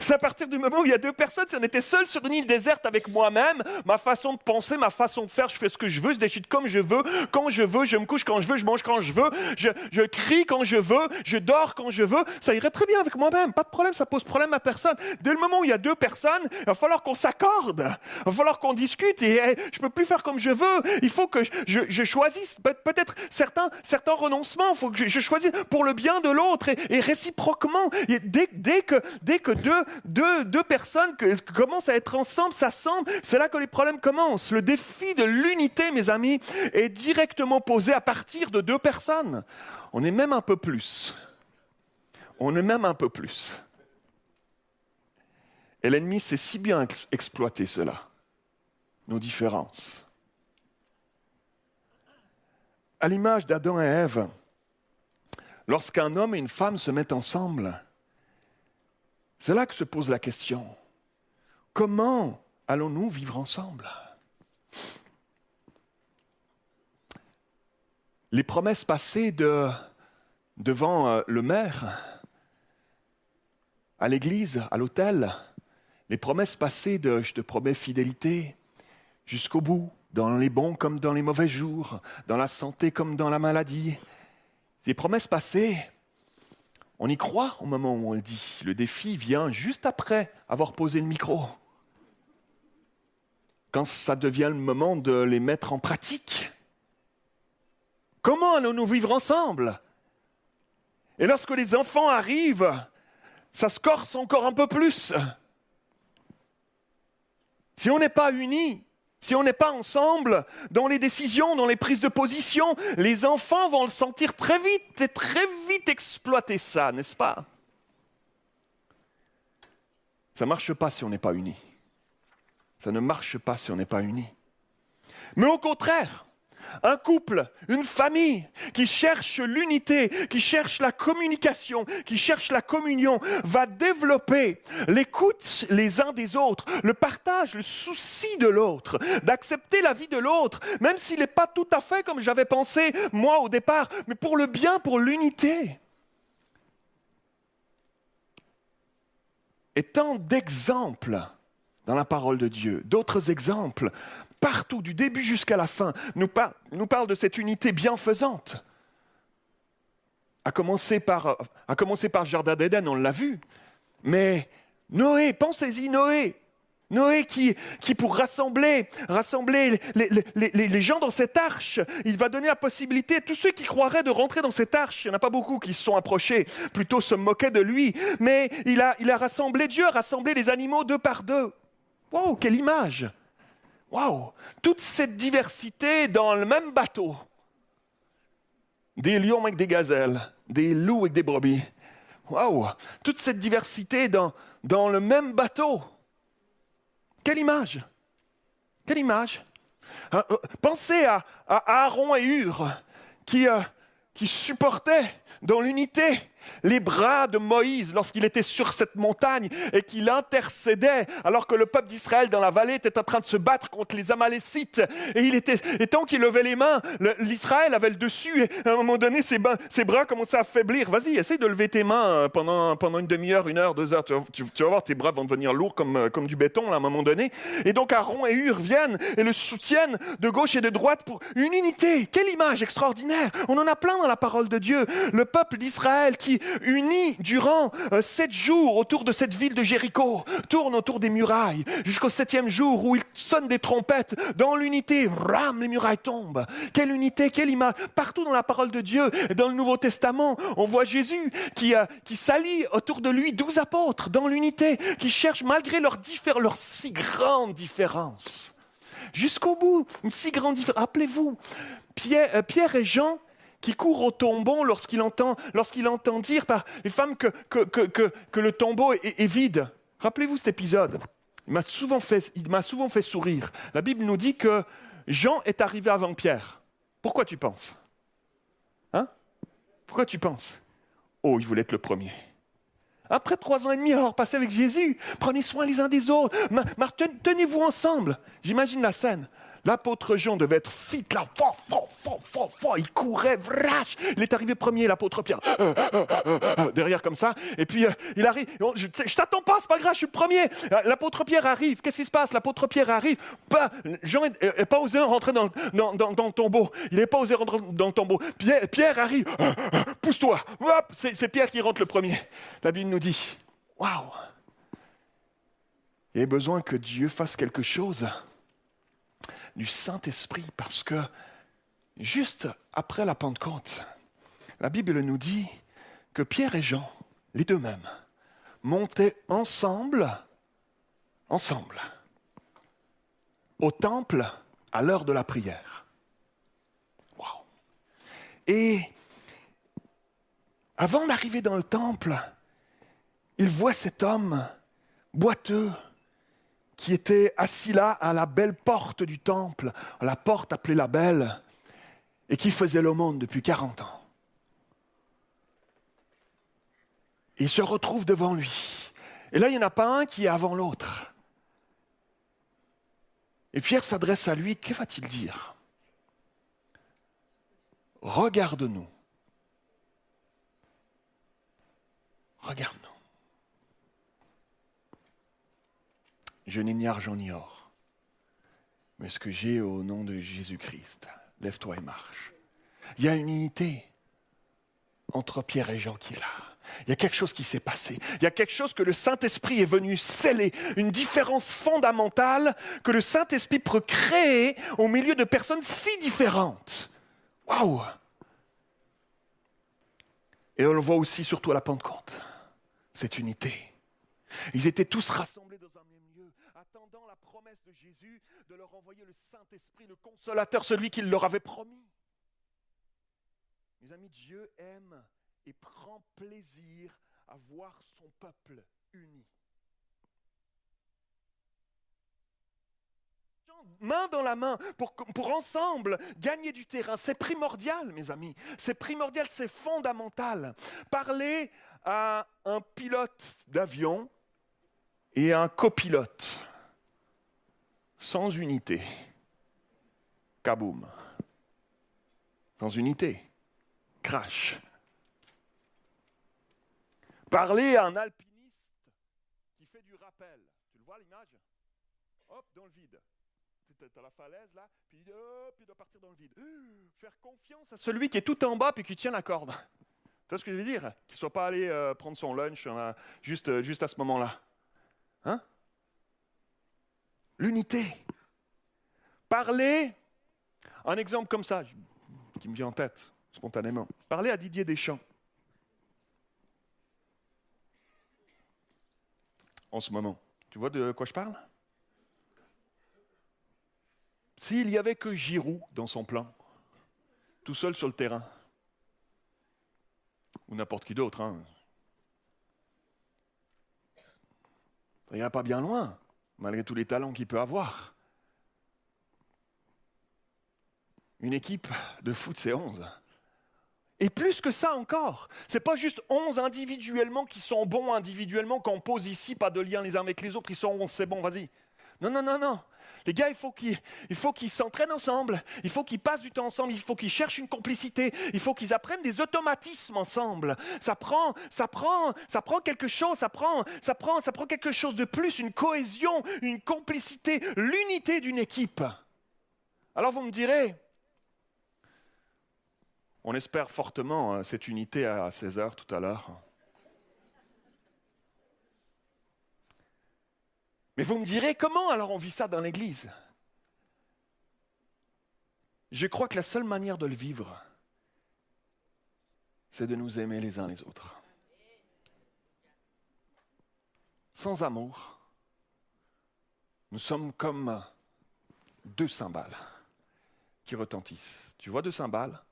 C'est à partir du moment où il y a deux personnes, si on était seul sur une île déserte avec moi-même, ma façon de penser, ma façon de faire, je fais ce que je veux, je décide comme je veux, quand je veux, je me couche quand je veux, je mange quand je veux, je, je crie quand je veux, je dors quand je veux, ça irait très bien avec moi-même, pas de problème, ça pose problème à personne. Dès le moment où il y a deux personnes, il va falloir qu'on s'accorde, il va falloir qu'on discute et eh, je peux plus faire comme je veux, il faut que je, je- choisisse peut- peut-être certains, certains renoncements, il faut que je, je choisisse pour le bien de l'autre et, et réciproquement. Et dès, dès que, dès que deux, deux, personnes que- commencent à être ensemble, s'assemblent, c'est là que les problèmes commencent. Le défi de l'unité, mes amis, est directement posé à partir de deux personnes. On est même un peu plus. On est même un peu plus. Et l'ennemi sait si bien ex- exploiter cela, nos différences. À l'image d'Adam et Ève, lorsqu'un homme et une femme se mettent ensemble, c'est là que se pose la question. Comment allons-nous vivre ensemble? Les promesses passées de, devant euh, le maire, à l'église, à l'hôtel, les promesses passées de je te promets fidélité jusqu'au bout, dans les bons comme dans les mauvais jours, dans la santé comme dans la maladie. Ces promesses passées, on y croit au moment où on le dit. Le défi vient juste après avoir posé le micro. Quand ça devient le moment de les mettre en pratique. Comment allons-nous vivre ensemble? Et lorsque les enfants arrivent, ça se corse encore un peu plus. Si on n'est pas unis, si on n'est pas ensemble dans les décisions, dans les prises de position, les enfants vont le sentir très vite et très vite exploiter ça, n'est-ce pas? Ça ne marche pas si on n'est pas unis. Ça ne marche pas si on n'est pas unis. Mais au contraire, un couple, une famille qui cherche l'unité, qui cherche la communication, qui cherche la communion, va développer l'écoute les uns des autres, le partage, le souci de l'autre, d'accepter la vie de l'autre, même s'il n'est pas tout à fait comme j'avais pensé moi au départ, mais pour le bien, pour l'unité. Et tant d'exemples dans la parole de Dieu, d'autres exemples partout, du début jusqu'à la fin, nous, par- nous parlent de cette unité bienfaisante. À commencer par, à commencer par Jardin d'Éden, on l'a vu. Mais Noé, pensez-y, Noé. Noé qui, qui pour rassembler, rassembler les, les- les- les- gens dans cette arche, il va donner la possibilité à tous ceux qui croiraient de rentrer dans cette arche. Il n'y en a pas beaucoup qui se sont approchés, plutôt se moquaient de lui. Mais il a, il a rassemblé, Dieu rassemblé les animaux deux par deux. Wow, quelle image! Waouh Toute cette diversité dans le même bateau. Des lions avec des gazelles, des loups avec des brebis. Waouh Toute cette diversité dans, le même bateau. Quelle image Quelle image Hein, euh, Pensez à, Aaron et Hur qui, euh, qui supportaient dans l'unité. Les bras de Moïse lorsqu'il était sur cette montagne et qu'il intercédait alors que le peuple d'Israël dans la vallée était en train de se battre contre les Amalécites et il était tant qu'il levait les mains, l'Israël avait le dessus et à un moment donné ses, bras commençaient à faiblir. Vas-y, essaye de lever tes mains euh, pendant, une demi-heure, une heure, deux heures. Tu, vas- voir, tes bras vont devenir lourds comme, euh, du béton à un moment donné. Et donc Aaron et Hur viennent et le soutiennent de gauche et de droite pour une unité. Quelle image extraordinaire On en a plein dans la parole de Dieu. Le peuple d'Israël qui, uni durant euh, sept jours autour de cette ville de Jéricho, tourne autour des murailles jusqu'au septième jour où il sonne des trompettes. Dans l'unité, ram, les murailles tombent. Quelle unité, quelle image. Partout dans la parole de Dieu, dans le Nouveau Testament, on voit Jésus qui, euh, qui s'allie autour de lui douze apôtres dans l'unité, qui cherchent malgré leurs leurs si grandes différences jusqu'au bout. Une si grande différence. Rappelez-vous, euh, Pierre et Jean qui courent au tombeau lorsqu'il entend, dire par les femmes que, le tombeau est, vide. Rappelez-vous cet épisode. Il m'a souvent souvent fait sourire. La Bible nous dit que Jean est arrivé avant Pierre. Pourquoi tu penses? Hein? Pourquoi tu penses? Oh, il voulait être le premier. Après trois ans et demi à avoir passé avec Jésus, prenez soin les uns des autres. Tenez-vous ensemble. J'imagine la scène. L'apôtre Jean devait être fit là, fort, fort, fort, fort, fort. Il courait, vrache. Il est arrivé premier, l'apôtre Pierre. Derrière comme ça. Et puis euh, il arrive. On- Je, je t'attends pas, c'est pas grave, je suis premier. Euh, L'apôtre Pierre arrive. Qu'est-ce qui se passe? L'apôtre Pierre arrive. Jean n'a pas osé rentrer dans, dans, dans- dans le tombeau. Il n'a pas osé rentrer dans le tombeau. Pierre, Pierre arrive. Pousse-toi. C'est Pierre qui rentre le premier. La Bible nous dit Waouh Il y a besoin que Dieu fasse quelque chose du Saint-Esprit parce que juste après la Pentecôte, la Bible nous dit que Pierre et Jean, les deux mêmes, montaient ensemble, ensemble, au temple à l'heure de la prière. Et avant d'arriver dans le temple, ils voient cet homme boiteux qui était assis là à la belle porte du temple, la porte appelée la belle, et qui faisait l'aumône depuis 40 ans. Il se retrouve devant lui. Et là, il n'y en a pas un qui est avant l'autre. Et Pierre s'adresse à lui, que va-t-il dire? Regarde-nous. Regarde-nous. Je n'ai ni argent ni or, mais ce que j'ai au nom de Jésus-Christ, lève-toi et marche. Il y a une unité entre Pierre et Jean qui est là. Il y a quelque chose qui s'est passé. Il y a quelque chose que le Saint-Esprit est venu sceller, une différence fondamentale que le Saint-Esprit peut créer au milieu de personnes si différentes. Waouh Et on le voit aussi surtout à la Pentecôte, cette unité. Ils étaient tous rassemblés dans un attendant la promesse de Jésus de leur envoyer le Saint-Esprit, le consolateur, celui qu'il leur avait promis. Mes amis, Dieu aime et prend plaisir à voir son peuple uni. Main dans la main pour, pour ensemble gagner du terrain. C'est primordial, mes amis. C'est primordial, c'est fondamental. Parler à un pilote d'avion et un copilote sans unité. Kaboum. Sans unité. Crash. Parler à un alpiniste qui fait du rappel. Tu le vois l'image? Hop, dans le vide. Tu as la falaise là, puis hop, il doit partir dans le vide. Faire confiance à celui qui est tout en bas puis qui tient la corde. Tu vois ce que je veux dire? Qu'il ne soit pas allé euh, prendre son lunch euh, juste, euh, juste à ce moment-là. Hein? L'unité. Parler, un exemple comme ça, qui me vient en tête spontanément. Parler à Didier Deschamps. En ce moment. Tu vois de quoi je parle? S'il n'y avait que Giroud dans son plan, tout seul sur le terrain, ou n'importe qui d'autre, il n'y a pas bien loin, malgré tous les talents qu'il peut avoir. Une équipe de foot, c'est 11. Et plus que ça encore, c'est pas juste 11 individuellement qui sont bons individuellement, qu'on pose ici, pas de lien les uns avec les autres, ils sont 11, c'est bon, vas-y. Non, non, non, non. Les gars, il faut qu'ils s'entraînent ensemble, il faut qu'ils passent du temps ensemble, il faut qu'ils cherchent une complicité, il faut qu'ils apprennent des automatismes ensemble. Ça prend, ça prend, ça prend quelque chose, ça prend, ça prend, ça prend quelque chose de plus, une cohésion, une complicité, l'unité d'une équipe. Alors vous me direz, on espère fortement hein, cette unité à 16h tout à l'heure. Mais vous me direz, comment alors on vit ça dans l'Église? Je crois que la seule manière de le vivre, c'est de nous aimer les uns les autres. Sans amour, nous sommes comme deux cymbales qui retentissent. Tu vois deux cymbales?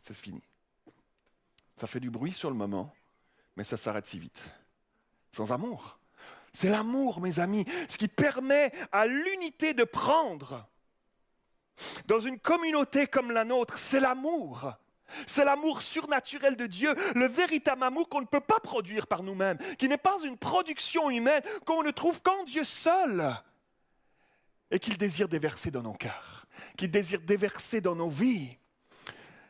Se finit. Ça fait du bruit sur le moment, mais ça s'arrête si vite. Sans amour. C'est l'amour, mes amis, ce qui permet à l'unité de prendre. Dans une communauté comme la nôtre, c'est l'amour. C'est l'amour surnaturel de Dieu, le véritable amour qu'on ne peut pas produire par nous-mêmes, qui n'est pas une production humaine qu'on ne trouve qu'en Dieu seul, et qu'il désire déverser dans nos cœurs, qu'il désire déverser dans nos vies.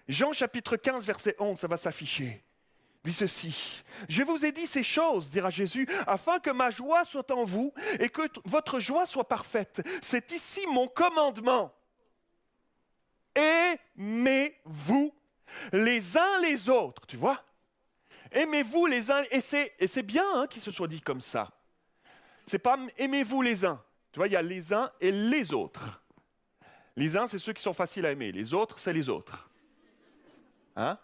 Jean chapitre 15, verset 11, ça va s'afficher dit ceci, Je vous ai dit ces choses, dira Jésus, afin que ma joie soit en vous et que votre joie soit parfaite. C'est ici mon commandement. Aimez-vous les uns les autres, tu vois? Aimez-vous les uns, et c'est, bien hein, qu'il se soit dit comme ça. C'est pas aimez-vous les uns. Tu vois, il y a les uns et les autres. Les uns, c'est ceux qui sont faciles à aimer. Les autres, c'est les autres. Hein?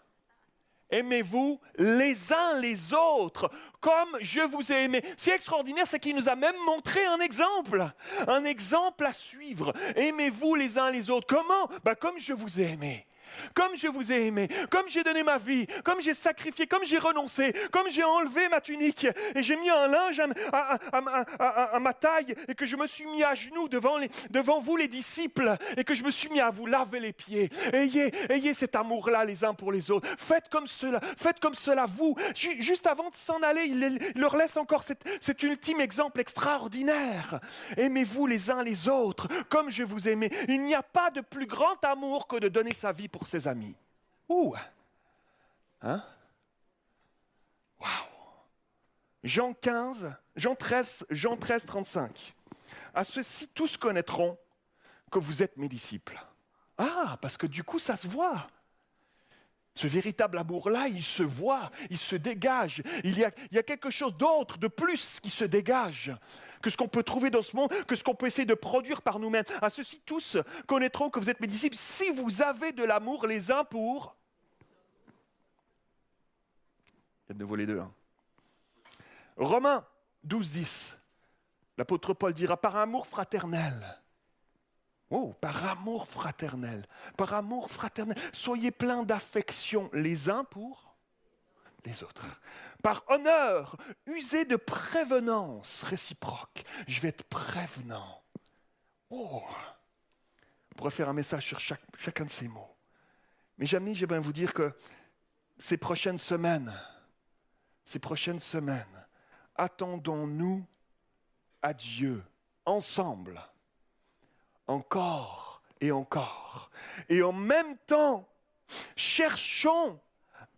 Aimez-vous les uns les autres comme je vous ai aimé. Ce qui est extraordinaire, c'est qu'il nous a même montré un exemple, un exemple à suivre. Aimez-vous les uns les autres. Comment? Ben, Comme je vous ai aimé comme je vous ai aimé, comme j'ai donné ma vie, comme j'ai sacrifié, comme j'ai renoncé, comme j'ai enlevé ma tunique et j'ai mis un linge à, ma taille et que je me suis mis à genoux devant, devant vous les disciples et que je me suis mis à vous laver les pieds. Ayez, ayez cet amour-là les uns pour les autres. Faites comme cela, faites comme cela vous. Juste avant de s'en aller, il, leur laisse encore cet, cet ultime exemple extraordinaire. Aimez-vous les uns les autres comme je vous aimais. Il n'y a pas de plus grand amour que de donner sa vie pour ses amis. Ouh! Hein? Wow! Jean 15, Jean 13, Jean 13, 35. À ceci, tous connaîtront que vous êtes mes disciples. Ah, parce que du coup, ça se voit. Ce véritable amour-là, il se voit, il se dégage. Il y a quelque chose d'autre, de plus qui se dégage que ce qu'on peut trouver dans ce monde, que ce qu'on peut essayer de produire par nous-mêmes. À ceux-ci tous connaîtront que vous êtes mes disciples si vous avez de l'amour les uns pour... Il y a de nouveau les deux. Hein. Romains 12, 10. L'apôtre Paul dira par amour fraternel. Oh, par amour fraternel. Par amour fraternel. Soyez pleins d'affection les uns pour les autres par honneur, usez de prévenance réciproque. Je vais être prévenant. Oh, on pourrait faire un message sur chacun de ces mots. Mes amis, j'aimerais vous dire que ces prochaines semaines, ces prochaines semaines, attendons-nous à Dieu ensemble, encore et encore. Et en même temps, cherchons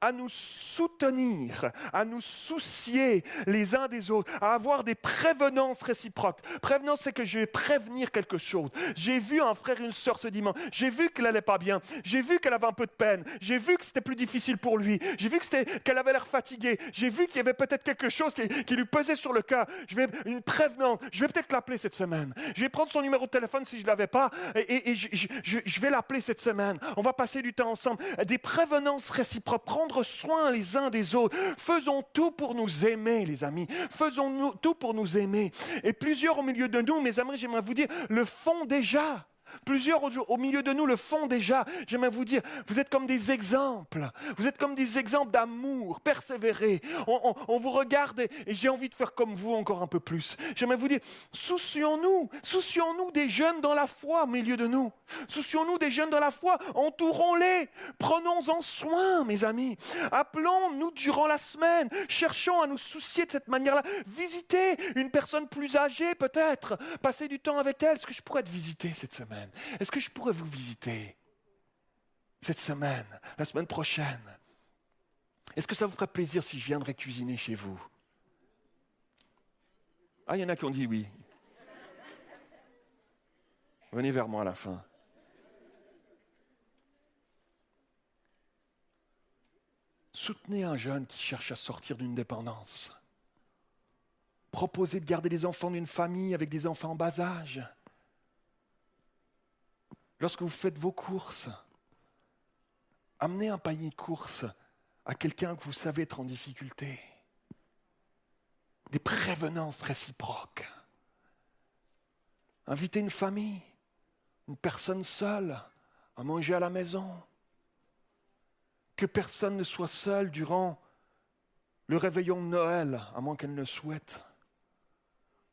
à nous soutenir, à nous soucier les uns des autres, à avoir des prévenances réciproques. Prévenance, c'est que je vais prévenir quelque chose. J'ai vu un frère et une sœur ce dimanche. J'ai vu qu'elle n'allait pas bien. J'ai vu qu'elle avait un peu de peine. J'ai vu que c'était plus difficile pour lui. J'ai vu qu'elle avait l'air fatiguée. J'ai vu qu'il y avait peut-être quelque chose qui, lui pesait sur le cœur. Je vais une prévenance. Je vais peut-être l'appeler cette semaine. Je vais prendre son numéro de téléphone si je ne l'avais pas et, je, je vais l'appeler cette semaine. On va passer du temps ensemble. Des prévenances réciproques prendre soin les uns des autres. Faisons tout pour nous aimer, les amis. Faisons tout pour nous aimer. Et plusieurs au milieu de nous, mes amis, j'aimerais vous dire, le font déjà. Plusieurs au, milieu de nous le font déjà. J'aimerais vous dire, vous êtes comme des exemples. Vous êtes comme des exemples d'amour, persévérer. On vous regarde et, et j'ai envie de faire comme vous encore un peu plus. J'aimerais vous dire, soucions-nous, soucions-nous des jeunes dans la foi au milieu de nous. Soucions-nous des jeunes dans la foi, entourons-les, prenons-en soin, mes amis. Appelons-nous durant la semaine, cherchons à nous soucier de cette manière-là. Visitez une personne plus âgée peut-être, passez du temps avec elle. Est-ce que je pourrais te visiter cette semaine Est-ce que je pourrais vous visiter cette semaine, la semaine prochaine? Est-ce que ça vous ferait plaisir si je viendrais cuisiner chez vous? Ah, il y en a qui ont dit oui. Venez vers moi à la fin. Soutenez un jeune qui cherche à sortir d'une dépendance. Proposez de garder les enfants d'une famille avec des enfants en bas âge. Lorsque vous faites vos courses, amenez un panier de courses à quelqu'un que vous savez être en difficulté. Des prévenances réciproques. Invitez une famille, une personne seule à manger à la maison. Que personne ne soit seul durant le réveillon de Noël, à moins qu'elle ne le souhaite,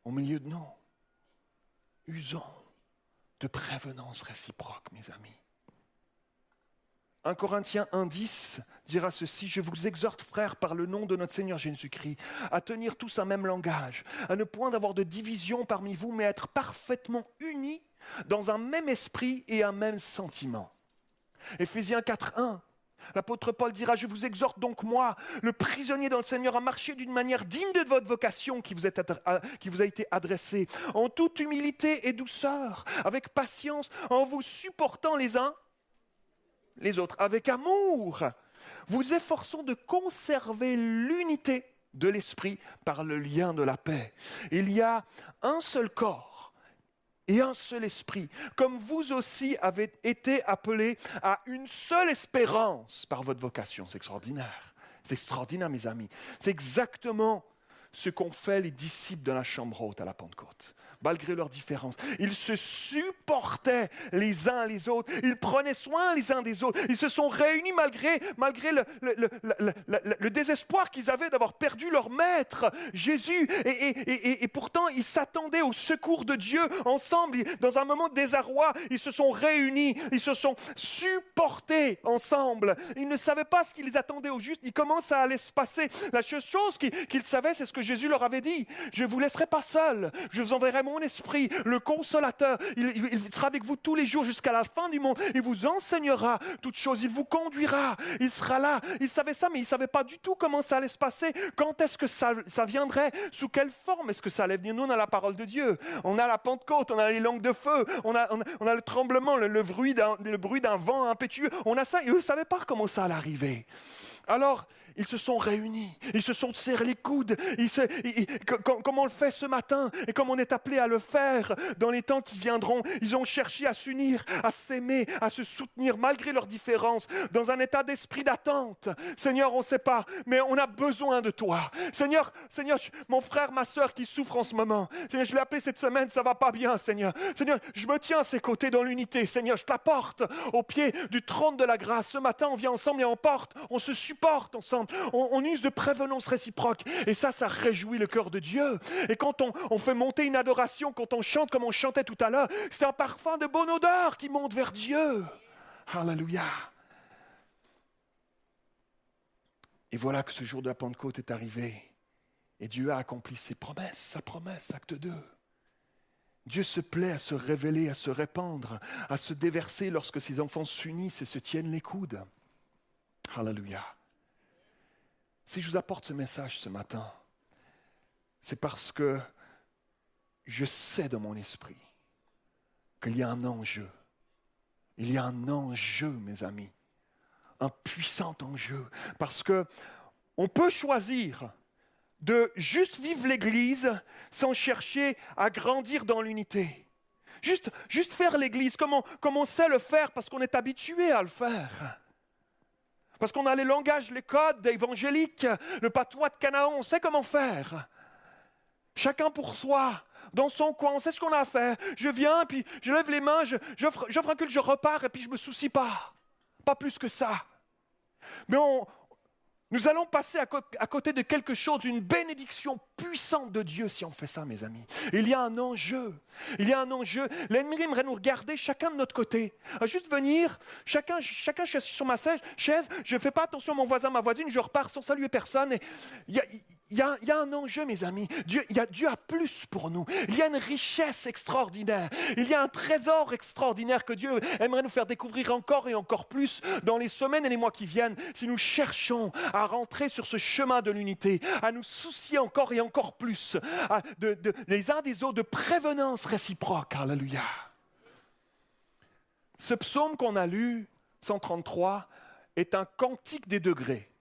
au milieu de nous. Usons de prévenance réciproque, mes amis. 1 Corinthiens 1.10 dira ceci, je vous exhorte, frères, par le nom de notre Seigneur Jésus-Christ, à tenir tous un même langage, à ne point avoir de division parmi vous, mais à être parfaitement unis dans un même esprit et un même sentiment. Éphésiens 4.1, l'apôtre Paul dira, je vous exhorte donc moi, le prisonnier dans le Seigneur, à marcher d'une manière digne de votre vocation qui vous, a été adressée, en toute humilité et douceur, avec patience, en vous supportant les uns les autres, avec amour, vous efforçons de conserver l'unité de l'esprit par le lien de la paix. Il y a un seul corps et un seul esprit, comme vous aussi avez été appelés à une seule espérance par votre vocation. C'est extraordinaire. C'est extraordinaire, mes amis. C'est exactement ce qu'ont fait les disciples de la chambre haute à la Pentecôte. Malgré leurs différences, ils se supportaient les uns les autres, ils prenaient soin les uns des autres, ils se sont réunis malgré, malgré le, le- le- le- désespoir qu'ils avaient d'avoir perdu leur maître, Jésus. Et, et- et- et- pourtant, ils s'attendaient au secours de Dieu ensemble. Dans un moment de désarroi, ils se sont réunis, ils se sont supportés ensemble. Ils ne savaient pas ce qui les attendait au juste, ils commencent à aller se passer. La seule chose qu'ils savaient, c'est ce que Jésus leur avait dit. Je vous laisserai pas seul, je vous enverrai mon esprit, le consolateur. Il, il- il sera avec vous tous les jours jusqu'à la fin du monde. Il vous enseignera toutes choses, il vous conduira, il sera là. Ils savaient ça, mais ils ne savaient pas du tout comment ça allait se passer. Quand est-ce que ça, ça viendrait? Sous quelle forme est-ce que ça allait venir? Nous, on a la parole de Dieu. On a la Pentecôte, on a les langues de feu, on a, on a- le tremblement, le, le bruit d'un le bruit d'un vent impétueux. On a ça et eux ne savaient pas comment ça allait arriver. Alors, ils se sont réunis, ils se sont serrés les coudes, ils se- ils- ils- co- co- comme on le fait ce matin et comme on est appelé à le faire dans les temps qui viendront. Ils ont cherché à s'unir, à s'aimer, à se soutenir malgré leurs différences, dans un état d'esprit d'attente. Seigneur, on ne sait pas, mais on a besoin de toi. Seigneur, Seigneur, mon frère, ma soeur qui souffre en ce moment, Seigneur, je l'ai appelé cette semaine, ça va pas bien, Seigneur. Seigneur, je me tiens à ses côtés dans l'unité. Seigneur, je t'apporte au pied du trône de la grâce. Ce matin, on vient ensemble et on porte, on se supporte ensemble. On, use de prévenance réciproque. Et ça, ça réjouit le cœur de Dieu. Et quand on, fait monter une adoration, quand on chante comme on chantait tout à l'heure, c'est un parfum de bonne odeur qui monte vers Dieu. Alléluia. Et voilà que ce jour de la Pentecôte est arrivé. Et Dieu a accompli ses promesses, sa promesse, acte 2. Dieu se plaît à se révéler, à se répandre, à se déverser lorsque ses enfants s'unissent et se tiennent les coudes. Alléluia. Si je vous apporte ce message ce matin, c'est parce que je sais dans mon esprit qu'il y a un enjeu. Il y a un enjeu, mes amis, un puissant enjeu, parce que on peut choisir de juste vivre l'Église sans chercher à grandir dans l'unité. Juste, juste faire l'Église comme on, comme on sait le faire parce qu'on est habitué à le faire. Parce qu'on a les langages, les codes évangéliques, le patois de Canaan, on sait comment faire. Chacun pour soi, dans son coin, on sait ce qu'on a à faire. Je viens, puis je lève les mains, j'offre un culte, je repars, et puis je me soucie pas. Pas plus que ça. Mais on- nous allons passer à, côté de quelque chose, d'une bénédiction puissante de Dieu si on fait ça, mes amis. Il y a un enjeu. Il y a un enjeu. L'ennemi aimerait nous regarder chacun de notre côté. À juste venir, chacun, chacun je suis sur ma chaise, je ne fais pas attention à mon voisin, ma voisine, je repars sans saluer personne. Et il, y a, un enjeu, mes amis. Dieu, y a, Dieu a plus pour nous. Il y a une richesse extraordinaire. Il y a un trésor extraordinaire que Dieu aimerait nous faire découvrir encore et encore plus dans les semaines et les mois qui viennent si nous cherchons à rentrer sur ce chemin de l'unité, à nous soucier encore et encore plus les uns des autres, de prévenance réciproque. Alléluia. Ce psaume qu'on a lu, 133, est un cantique des degrés.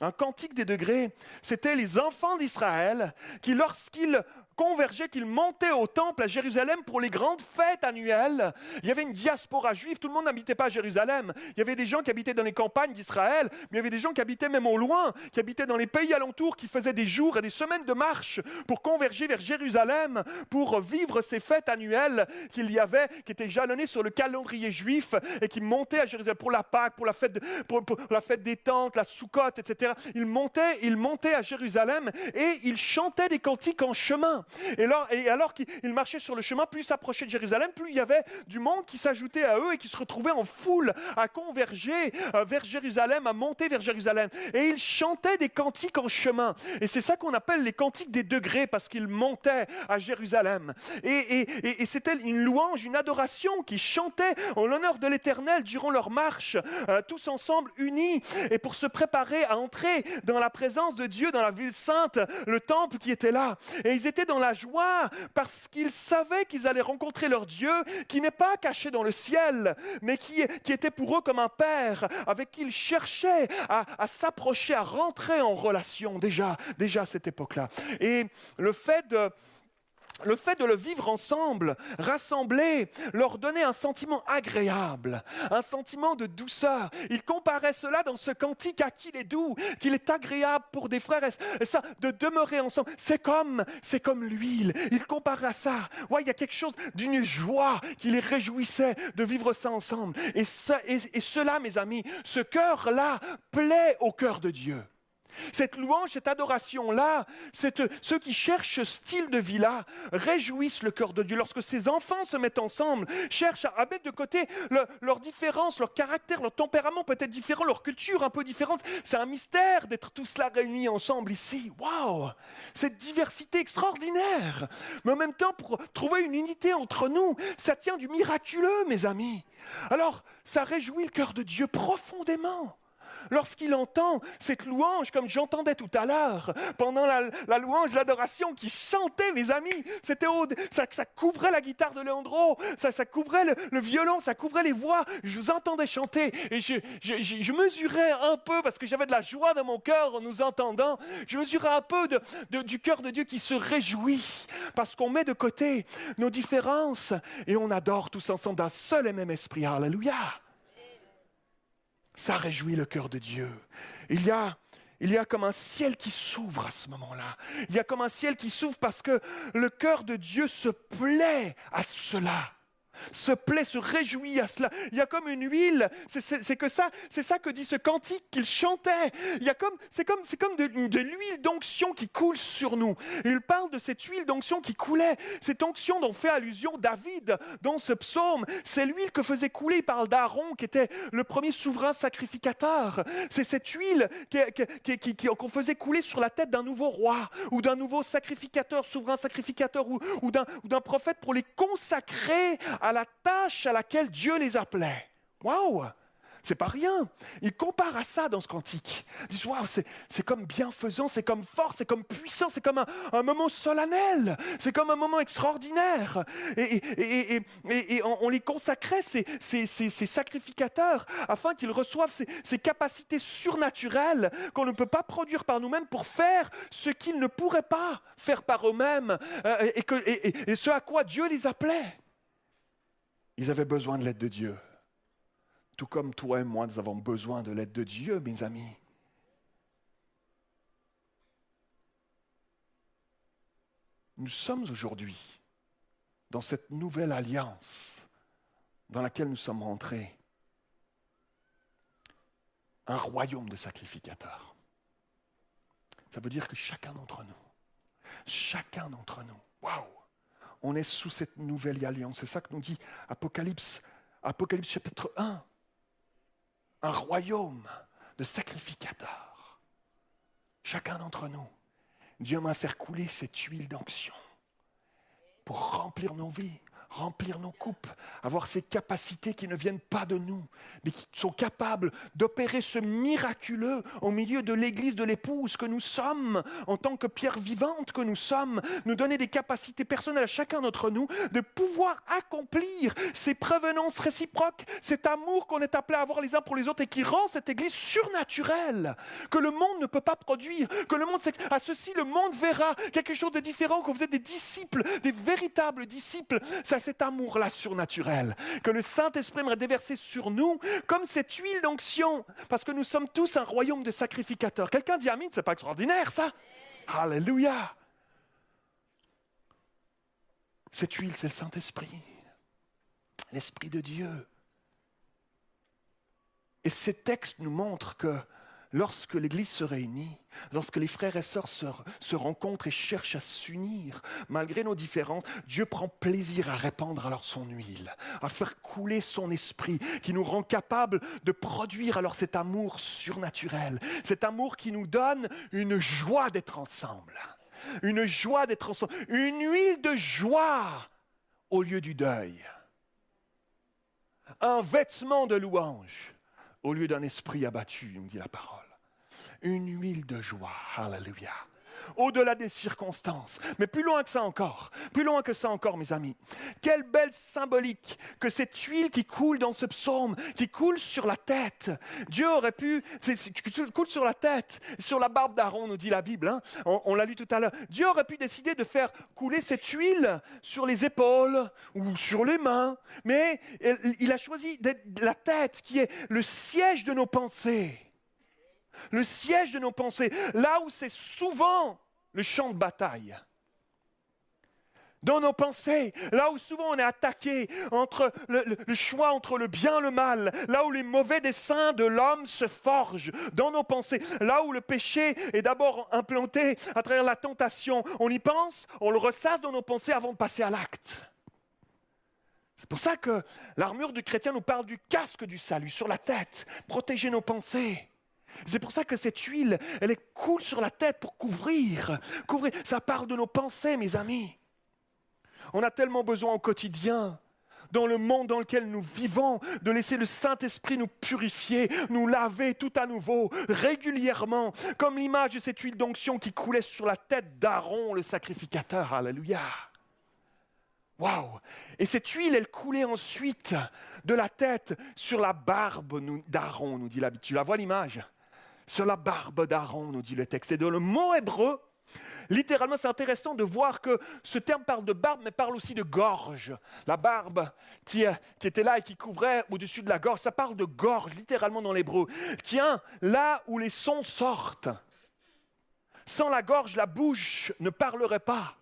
Un cantique des degrés, c'était les enfants d'Israël qui, lorsqu'ils convergeaient, qu'ils montaient au temple à Jérusalem pour les grandes fêtes annuelles, il y avait une diaspora juive, tout le monde n'habitait pas à Jérusalem. Il y avait des gens qui habitaient dans les campagnes d'Israël, mais il y avait des gens qui habitaient même au loin, qui habitaient dans les pays alentours, qui faisaient des jours et des semaines de marche pour converger vers Jérusalem, pour vivre ces fêtes annuelles qu'il y avait, qui étaient jalonnées sur le calendrier juif et qui montaient à Jérusalem pour la Pâque, pour la fête, des tentes, la Soukotte, etc. Ils montaient, ils montaient à Jérusalem et ils chantaient des cantiques en chemin. Et alors, et alors qu'ils ils marchaient sur le chemin, plus ils s'approchaient de Jérusalem, plus il y avait du monde qui s'ajoutait à eux et qui se retrouvait en foule à converger euh, vers Jérusalem, à monter vers Jérusalem. Et ils chantaient des cantiques en chemin. Et c'est ça qu'on appelle les cantiques des degrés, parce qu'ils montaient à Jérusalem. Et c'était une louange, une adoration qui chantait en l'honneur de l'Éternel durant leur marche, euh, tous ensemble unis, et pour se préparer à entrer dans la présence de Dieu, dans la ville sainte, le temple qui était là. Et ils étaient dans la joie parce qu'ils savaient qu'ils allaient rencontrer leur Dieu, qui n'est pas caché dans le ciel, mais qui, qui était pour eux comme un père, avec qui ils cherchaient à, à s'approcher, à rentrer en relation déjà, déjà à cette époque-là. Et le fait de le fait de le vivre ensemble, rassemblés, leur donnait un sentiment agréable, un sentiment de douceur. Il comparait cela dans ce cantique à qu'il est doux, qu'il est agréable pour des frères. Et ça, de demeurer ensemble, c'est comme, c'est comme l'huile. Il comparait à ça. Ouais, il y a quelque chose d'une joie qui les réjouissait de vivre ça ensemble. Et, ça, et, et cela, mes amis, ce cœur-là plaît au cœur de Dieu. Cette louange, cette adoration-là, ceux qui cherchent ce style de vie-là réjouissent le cœur de Dieu. Lorsque ces enfants se mettent ensemble, cherchent à mettre de côté le- leurs différences, leur caractère, leur tempérament peut-être différent, leur culture un peu différente. C'est un mystère d'être tous là réunis ensemble ici. Waouh Cette diversité extraordinaire. Mais en même temps, pour trouver une unité entre nous, ça tient du miraculeux, mes amis. Alors, ça réjouit le cœur de Dieu profondément lorsqu'il entend cette louange, comme j'entendais tout à l'heure, pendant la, louange, l'adoration qui chantait, mes amis, c'était ça, ça couvrait la guitare de Leandro, ça, couvrait le, violon, ça couvrait les voix, je vous entendais chanter, et je, mesurais un peu, parce que j'avais de la joie dans mon cœur en nous entendant, je mesurais un peu du cœur de Dieu qui se réjouit, parce qu'on met de côté nos différences, et on adore tous ensemble d'un seul et même esprit, alléluia. Ça réjouit le cœur de Dieu. Il y a, il y a comme un ciel qui s'ouvre à ce moment-là. Il y a comme un ciel qui s'ouvre parce que le cœur de Dieu se plaît à cela. Se plaît, se réjouit à cela. Il y a comme une huile. C'est- que ça, c'est ça que dit ce cantique qu'il chantait. Il y a comme, c'est comme, c'est comme de, l'huile d'onction qui coule sur nous. Il parle de cette huile d'onction qui coulait. Cette onction dont fait allusion David dans ce psaume, c'est l'huile que faisait couler. Il parle d'Aaron qui était le premier souverain sacrificateur. C'est cette huile qu'on faisait couler sur la tête d'un nouveau roi ou d'un nouveau sacrificateur, souverain sacrificateur ou, ou d'un prophète pour les consacrer à la tâche à laquelle Dieu les appelait. Waouh! C'est pas rien. Il compare à ça dans ce cantique. Ils disent Waouh, c'est, comme bienfaisant, c'est comme fort, c'est comme puissant, c'est comme un, moment solennel, c'est comme un moment extraordinaire. Et, on, les consacrait, ces, ces- sacrificateurs, afin qu'ils reçoivent ces, capacités surnaturelles qu'on ne peut pas produire par nous-mêmes pour faire ce qu'ils ne pourraient pas faire par eux-mêmes euh, et ce à quoi Dieu les appelait. Ils avaient besoin de l'aide de Dieu. Tout comme toi et moi, nous avons besoin de l'aide de Dieu, mes amis. Nous sommes aujourd'hui dans cette nouvelle alliance dans laquelle nous sommes rentrés, un royaume de sacrificateurs. Ça veut dire que chacun d'entre nous, chacun d'entre nous, waouh, on est sous cette nouvelle alliance. C'est ça que nous dit Apocalypse, Apocalypse chapitre 1. Un royaume de sacrificateurs. Chacun d'entre nous, Dieu m'a fait couler cette huile d'onction pour remplir nos vies, remplir nos coupes, avoir ces capacités qui ne viennent pas de nous, mais qui sont capables d'opérer ce miraculeux au milieu de l'église de l'épouse que nous sommes, en tant que pierre vivante que nous sommes, nous donner des capacités personnelles à chacun d'entre nous, de pouvoir accomplir ces prévenances réciproques, cet amour qu'on est appelé à avoir les uns pour les autres et qui rend cette église surnaturelle, que le monde ne peut pas produire, que le monde, à ceci, le monde verra quelque chose de différent, que vous êtes des disciples, des véritables disciples. Cet amour-là surnaturel que le Saint-Esprit aimerait déverser sur nous comme cette huile d'onction, parce que nous sommes tous un royaume de sacrificateurs. Quelqu'un dit Amen, c'est pas extraordinaire ça? Alléluia Cette huile, c'est le Saint-Esprit, l'Esprit de Dieu. Et ces textes nous montrent que lorsque l'Église se réunit, lorsque les frères et sœurs se, rencontrent et cherchent à s'unir, malgré nos différences, Dieu prend plaisir à répandre alors son huile, à faire couler son esprit, qui nous rend capables de produire alors cet amour surnaturel, cet amour qui nous donne une joie d'être ensemble, une joie d'être ensemble, une huile de joie au lieu du deuil, un vêtement de louange au lieu d'un esprit abattu, nous dit la parole. Une huile de joie, alléluia. Au-delà des circonstances, mais plus loin que ça encore, plus loin que ça encore, mes amis. Quelle belle symbolique que cette huile qui coule dans ce psaume, qui coule sur la tête. Dieu aurait pu, qui coule sur la tête, sur la barbe d'Aaron, nous dit la Bible. hein. On, l'a lu tout à l'heure. Dieu aurait pu décider de faire couler cette huile sur les épaules ou sur les mains, mais il- a choisi la tête qui est le siège de nos pensées le siège de nos pensées, là où c'est souvent le champ de bataille. Dans nos pensées, là où souvent on est attaqué entre le, le- choix entre le bien et le mal, là où les mauvais desseins de l'homme se forgent, dans nos pensées, là où le péché est d'abord implanté à travers la tentation, on y pense, on le ressasse dans nos pensées avant de passer à l'acte. C'est pour ça que l'armure du chrétien nous parle du casque du salut sur la tête, protéger nos pensées. C'est pour ça que cette huile, elle coule sur la tête pour couvrir. Couvrir, ça part de nos pensées, mes amis. On a tellement besoin au quotidien, dans le monde dans lequel nous vivons, de laisser le Saint-Esprit nous purifier, nous laver tout à nouveau, régulièrement, comme l'image de cette huile d'onction qui coulait sur la tête d'Aaron, le sacrificateur. Alléluia. Waouh Et cette huile, elle coulait ensuite de la tête sur la barbe d'Aaron, nous dit la Bible. Tu la vois l'image? Sur la barbe d'Aaron, nous dit le texte. Et dans le mot hébreu, littéralement, c'est intéressant de voir que ce terme parle de barbe, mais parle aussi de gorge. La barbe qui, euh, était là et qui couvrait au-dessus de la gorge, ça parle de gorge, littéralement dans l'hébreu. Tiens, là où les sons sortent, sans la gorge, la bouche ne parlerait pas.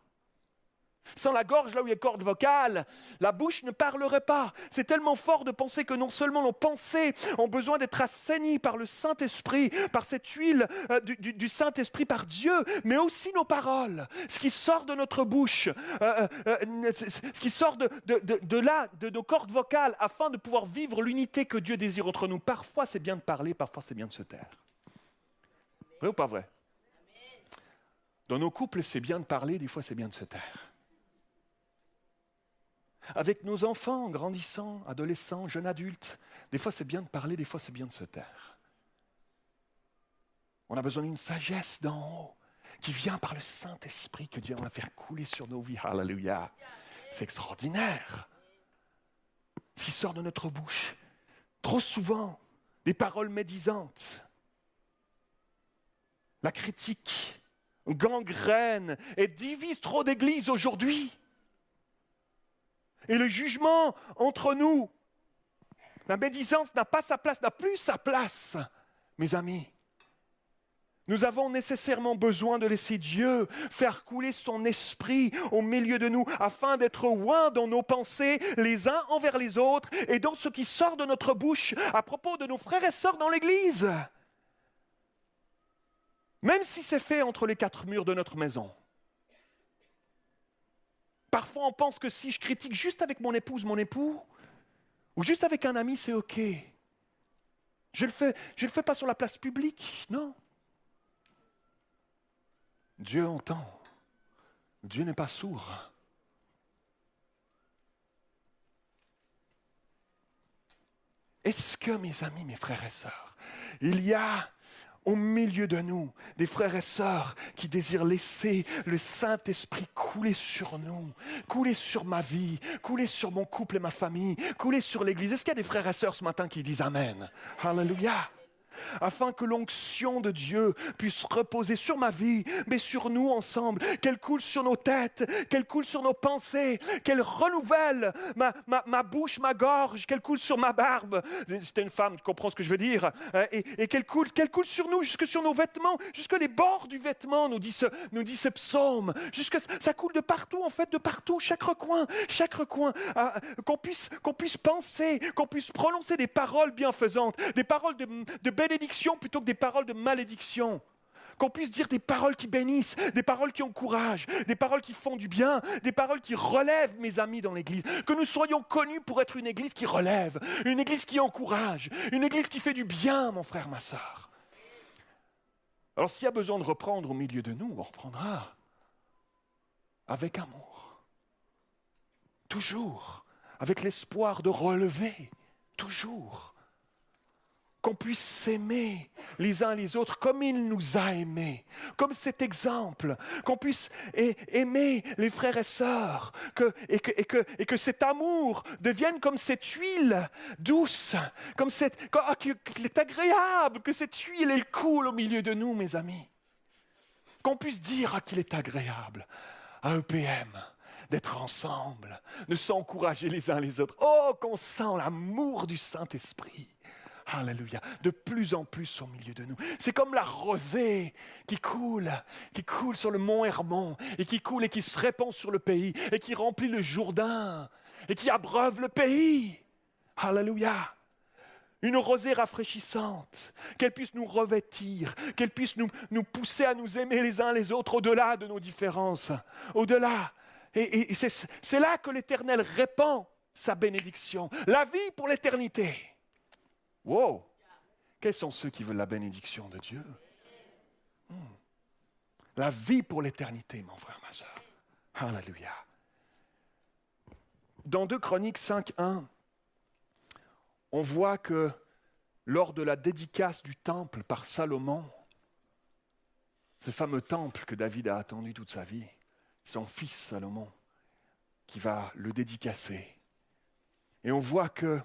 Sans la gorge, là où il y a corde vocale, la bouche ne parlerait pas. C'est tellement fort de penser que non seulement nos pensées ont besoin d'être assainies par le Saint-Esprit, par cette huile euh, du, Saint-Esprit, par Dieu, mais aussi nos paroles, ce qui sort de notre bouche, euh, euh, ce qui sort de- de là, de nos cordes vocales, afin de pouvoir vivre l'unité que Dieu désire entre nous. Parfois, c'est bien de parler, parfois, c'est bien de se taire. Vrai ou pas vrai? Dans nos couples, c'est bien de parler, des fois, c'est bien de se taire avec nos enfants grandissants, adolescents, jeunes adultes. Des fois, c'est bien de parler, des fois, c'est bien de se taire. On a besoin d'une sagesse d'en haut qui vient par le Saint-Esprit que Dieu va faire couler sur nos vies. Alléluia. C'est extraordinaire. Ce qui sort de notre bouche, trop souvent, des paroles médisantes. La critique gangrène et divise trop d'églises aujourd'hui. Et le jugement entre nous, la médisance n'a pas sa place, n'a plus sa place, mes amis. Nous avons nécessairement besoin de laisser Dieu faire couler son esprit au milieu de nous afin d'être loin dans nos pensées les uns envers les autres et dans ce qui sort de notre bouche à propos de nos frères et sœurs dans l'Église. Même si c'est fait entre les quatre murs de notre maison. Parfois on pense que si je critique juste avec mon épouse, mon époux, ou juste avec un ami, c'est OK. Je ne le, fais, le fais pas sur la place publique, non. Dieu entend. Dieu n'est pas sourd. Est-ce que, mes amis, mes frères et sœurs, il y a au milieu de nous des frères et sœurs qui désirent laisser le Saint-Esprit couler sur nous, couler sur ma vie, couler sur mon couple et ma famille, couler sur l'Église. Est-ce qu'il y a des frères et sœurs ce matin qui disent Amen? Alléluia afin que l'onction de Dieu puisse reposer sur ma vie, mais sur nous ensemble, qu'elle coule sur nos têtes, qu'elle coule sur nos pensées, qu'elle renouvelle ma, bouche, ma gorge, qu'elle coule sur ma barbe. C'était une femme, tu comprends ce que je veux dire, euh, et, qu'elle coule, qu'elle coule sur nous, jusque sur nos vêtements, jusque les bords du vêtement, nous dit ce, psaume, jusque ça coule de partout, en fait, de partout, chaque recoin, chaque recoin, qu'on puisse, qu'on puisse penser, qu'on puisse prononcer des paroles bienfaisantes, des paroles de, de bénédiction plutôt que des paroles de malédiction. Qu'on puisse dire des paroles qui bénissent, des paroles qui encouragent, des paroles qui font du bien, des paroles qui relèvent mes amis dans l'Église. Que nous soyons connus pour être une Église qui relève, une Église qui encourage, une Église qui fait du bien, mon frère, ma soeur. Alors s'il y a besoin de reprendre au milieu de nous, on reprendra avec amour. Toujours. Avec l'espoir de relever. Toujours qu'on puisse s'aimer les uns les autres comme il nous a aimés, comme cet exemple, qu'on puisse aimer les frères et sœurs, que, et, que, et, que, et, que, cet amour devienne comme cette huile douce, comme cette, ah, qu'il est agréable, que cette huile, coule au milieu de nous, mes amis. Qu'on puisse dire ah, qu'il est agréable à EPM d'être ensemble, de s'encourager les uns les autres. Oh, qu'on sent l'amour du Saint-Esprit. Alléluia. De plus en plus au milieu de nous. C'est comme la rosée qui coule, qui coule sur le mont Hermon, et qui coule et qui se répand sur le pays, et qui remplit le Jourdain, et qui abreuve le pays. Alléluia. Une rosée rafraîchissante, qu'elle puisse nous revêtir, qu'elle puisse nous, nous pousser à nous aimer les uns les autres au-delà de nos différences, au-delà. Et, et c'est là que l'Éternel répand sa bénédiction, la vie pour l'éternité. Wow! Quels sont ceux qui veulent la bénédiction de Dieu? Hmm. La vie pour l'éternité, mon frère, ma soeur. Alléluia. Dans 2 Chroniques 5, 1, on voit que lors de la dédicace du temple par Salomon, ce fameux temple que David a attendu toute sa vie, son fils Salomon, qui va le dédicacer. Et on voit que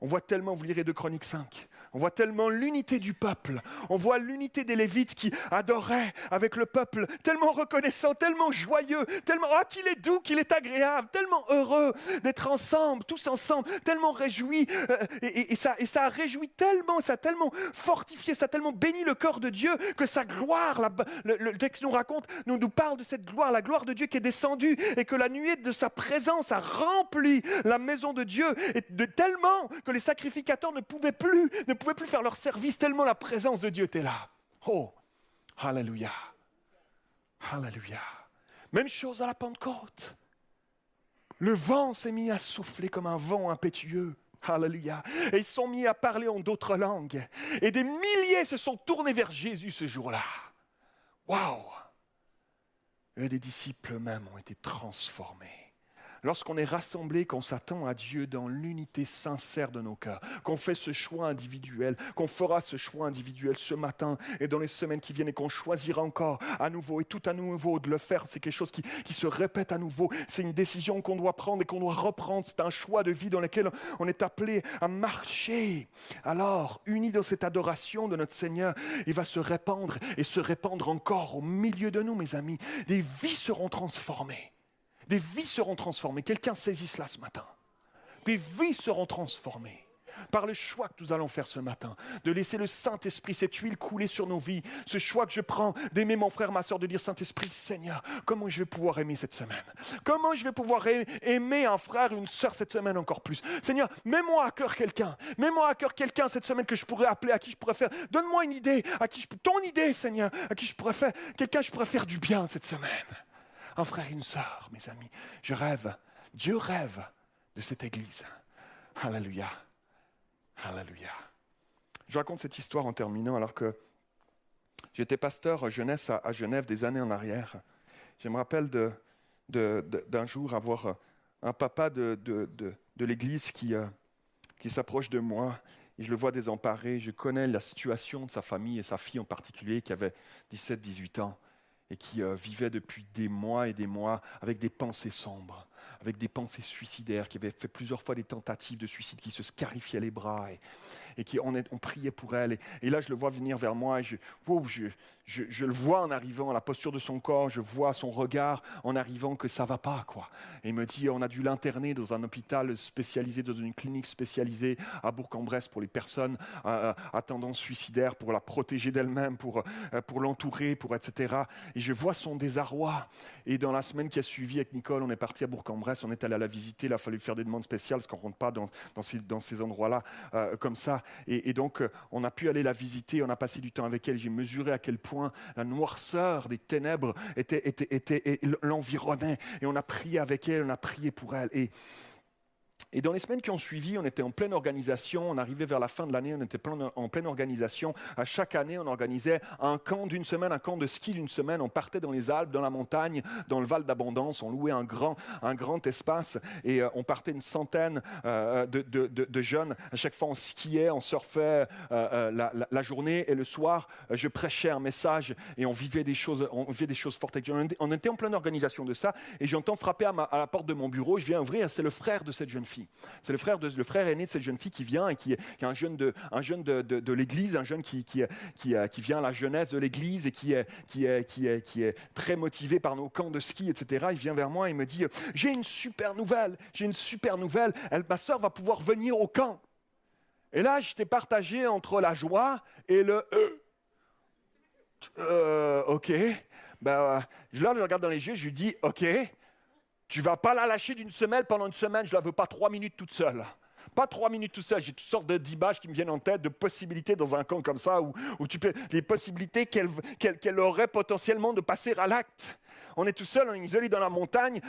on voit tellement, vous lirez de Chroniques 5, on voit tellement l'unité du peuple. On voit l'unité des Lévites qui adoraient avec le peuple, tellement reconnaissant, tellement joyeux, tellement ah qu'il est doux, qu'il est agréable, tellement heureux d'être ensemble, tous ensemble, tellement réjouis. Euh, et, ça, et ça a réjoui tellement, ça a tellement fortifié, ça a tellement béni le corps de Dieu que sa gloire, le, texte nous raconte, nous, nous parle de cette gloire, la gloire de Dieu qui est descendue et que la nuée de sa présence a rempli la maison de Dieu et de tellement que les sacrificateurs ne pouvaient plus, pouvaient plus faire leur service tellement la présence de Dieu était là. Oh, Alléluia. Alléluia. Même chose à la Pentecôte. Le vent s'est mis à souffler comme un vent impétueux. Alléluia. Et ils sont mis à parler en d'autres langues. Et des milliers se sont tournés vers Jésus ce jour-là. Waouh! Et des disciples même ont été transformés lorsqu'on est rassemblé, qu'on s'attend à Dieu dans l'unité sincère de nos cœurs, qu'on fait ce choix individuel, qu'on fera ce choix individuel ce matin et dans les semaines qui viennent et qu'on choisira encore à nouveau et tout à nouveau de le faire, c'est quelque chose qui, se répète à nouveau. C'est une décision qu'on doit prendre et qu'on doit reprendre. C'est un choix de vie dans lequel on est appelé à marcher. Alors, unis dans cette adoration de notre Seigneur, il va se répandre et se répandre encore au milieu de nous, mes amis. Des vies seront transformées. Des vies seront transformées. Quelqu'un saisit cela ce matin. Des vies seront transformées. par le choix que nous allons faire ce matin, de laisser le Saint-Esprit, cette huile couler sur nos vies, ce choix que je prends d'aimer mon frère, ma soeur, de dire Saint-Esprit, Seigneur, comment je vais pouvoir aimer cette semaine? Comment je vais pouvoir aimer un frère, une sœur cette semaine encore plus? Seigneur, mets-moi à cœur quelqu'un, mets-moi à cœur quelqu'un cette semaine que je pourrais appeler, à qui je pourrais faire, donne-moi une idée, à qui ton idée, Seigneur, à qui je pourrais faire, quelqu'un que je pourrais faire du bien cette semaine. Un frère et une sœur, mes amis. Je rêve, Dieu rêve de cette église. Alléluia. Alléluia. Je raconte cette histoire en terminant alors que j'étais pasteur jeunesse à, Genève des années en arrière. Je me rappelle d'un jour avoir un papa de, l'église qui, euh, qui s'approche de moi je le vois désemparé. Je connais la situation de sa famille et sa fille en particulier qui avait 17-18 ans et qui euh, vivait depuis des mois et des mois avec des pensées sombres, avec des pensées suicidaires, qui avait fait plusieurs fois des tentatives de suicide, qui se scarifiait les bras et, qui on, est- on priait pour elle. Et, là, je le vois venir vers moi et je, wow, je, je- le vois en arrivant, la posture de son corps, je vois son regard en arrivant que ça va pas, quoi. Et il me dit, on a dû l'interner dans un hôpital spécialisé, dans une clinique spécialisée à Bourg-en-Bresse pour les personnes euh, à tendance suicidaire, pour la protéger d'elle-même, pour, euh, pour l'entourer, pour etc. Et je vois son désarroi. Et dans la semaine qui a suivi avec Nicole, on est parti à Bourg-en-Bresse, on est allé la visiter, il a fallu faire des demandes spéciales parce qu'on ne rentre pas dans, dans ces, dans ces endroits-là euh, comme ça. Et, donc, euh, on a pu aller la visiter, on a passé du temps avec elle. J'ai mesuré à quel point la noirceur des ténèbres était, était, était, l'environnait. Et on a prié avec elle, on a prié pour elle. Et, et dans les semaines qui ont suivi, on était en pleine organisation. On arrivait vers la fin de l'année, on était en pleine organisation. À chaque année, on organisait un camp d'une semaine, un camp de ski d'une semaine. On partait dans les Alpes, dans la montagne, dans le Val d'Abondance. On louait un grand, un grand espace et euh, on partait une centaine euh, de, jeunes. À chaque fois, on skiait, on surfait euh, la, journée et le soir, je prêchais un message et on vivait des choses, on vivait des choses fortes. On était- en pleine organisation de ça et j'entends frapper à, à la porte de mon bureau. Je viens ouvrir, c'est le frère de cette jeune fille. C'est le frère, le frère aîné de cette jeune fille qui vient et qui, est- un jeune de, l'église, un jeune euh, qui vient à la jeunesse de l'église et qui est, très motivé par nos camps de ski, etc. Il vient vers moi et me dit J'ai une super nouvelle, j'ai une super nouvelle. Elle, ma soeur va pouvoir venir au camp. Et là, j'étais partagé entre la joie et le euh. Euh, ok. Ben, euh, je le regarde dans les yeux, je lui dis Ok, tu vas pas la lâcher d'une semaine pendant une semaine, je la veux pas trois minutes toute seule. Pas trois minutes toute seule, j'ai toutes sortes de- d'images qui me viennent en tête, de possibilités dans un camp comme ça, où, où tu peux, les possibilités qu'elle aurait potentiellement de passer à l'acte. On est tout seul, on est isolé dans la montagne,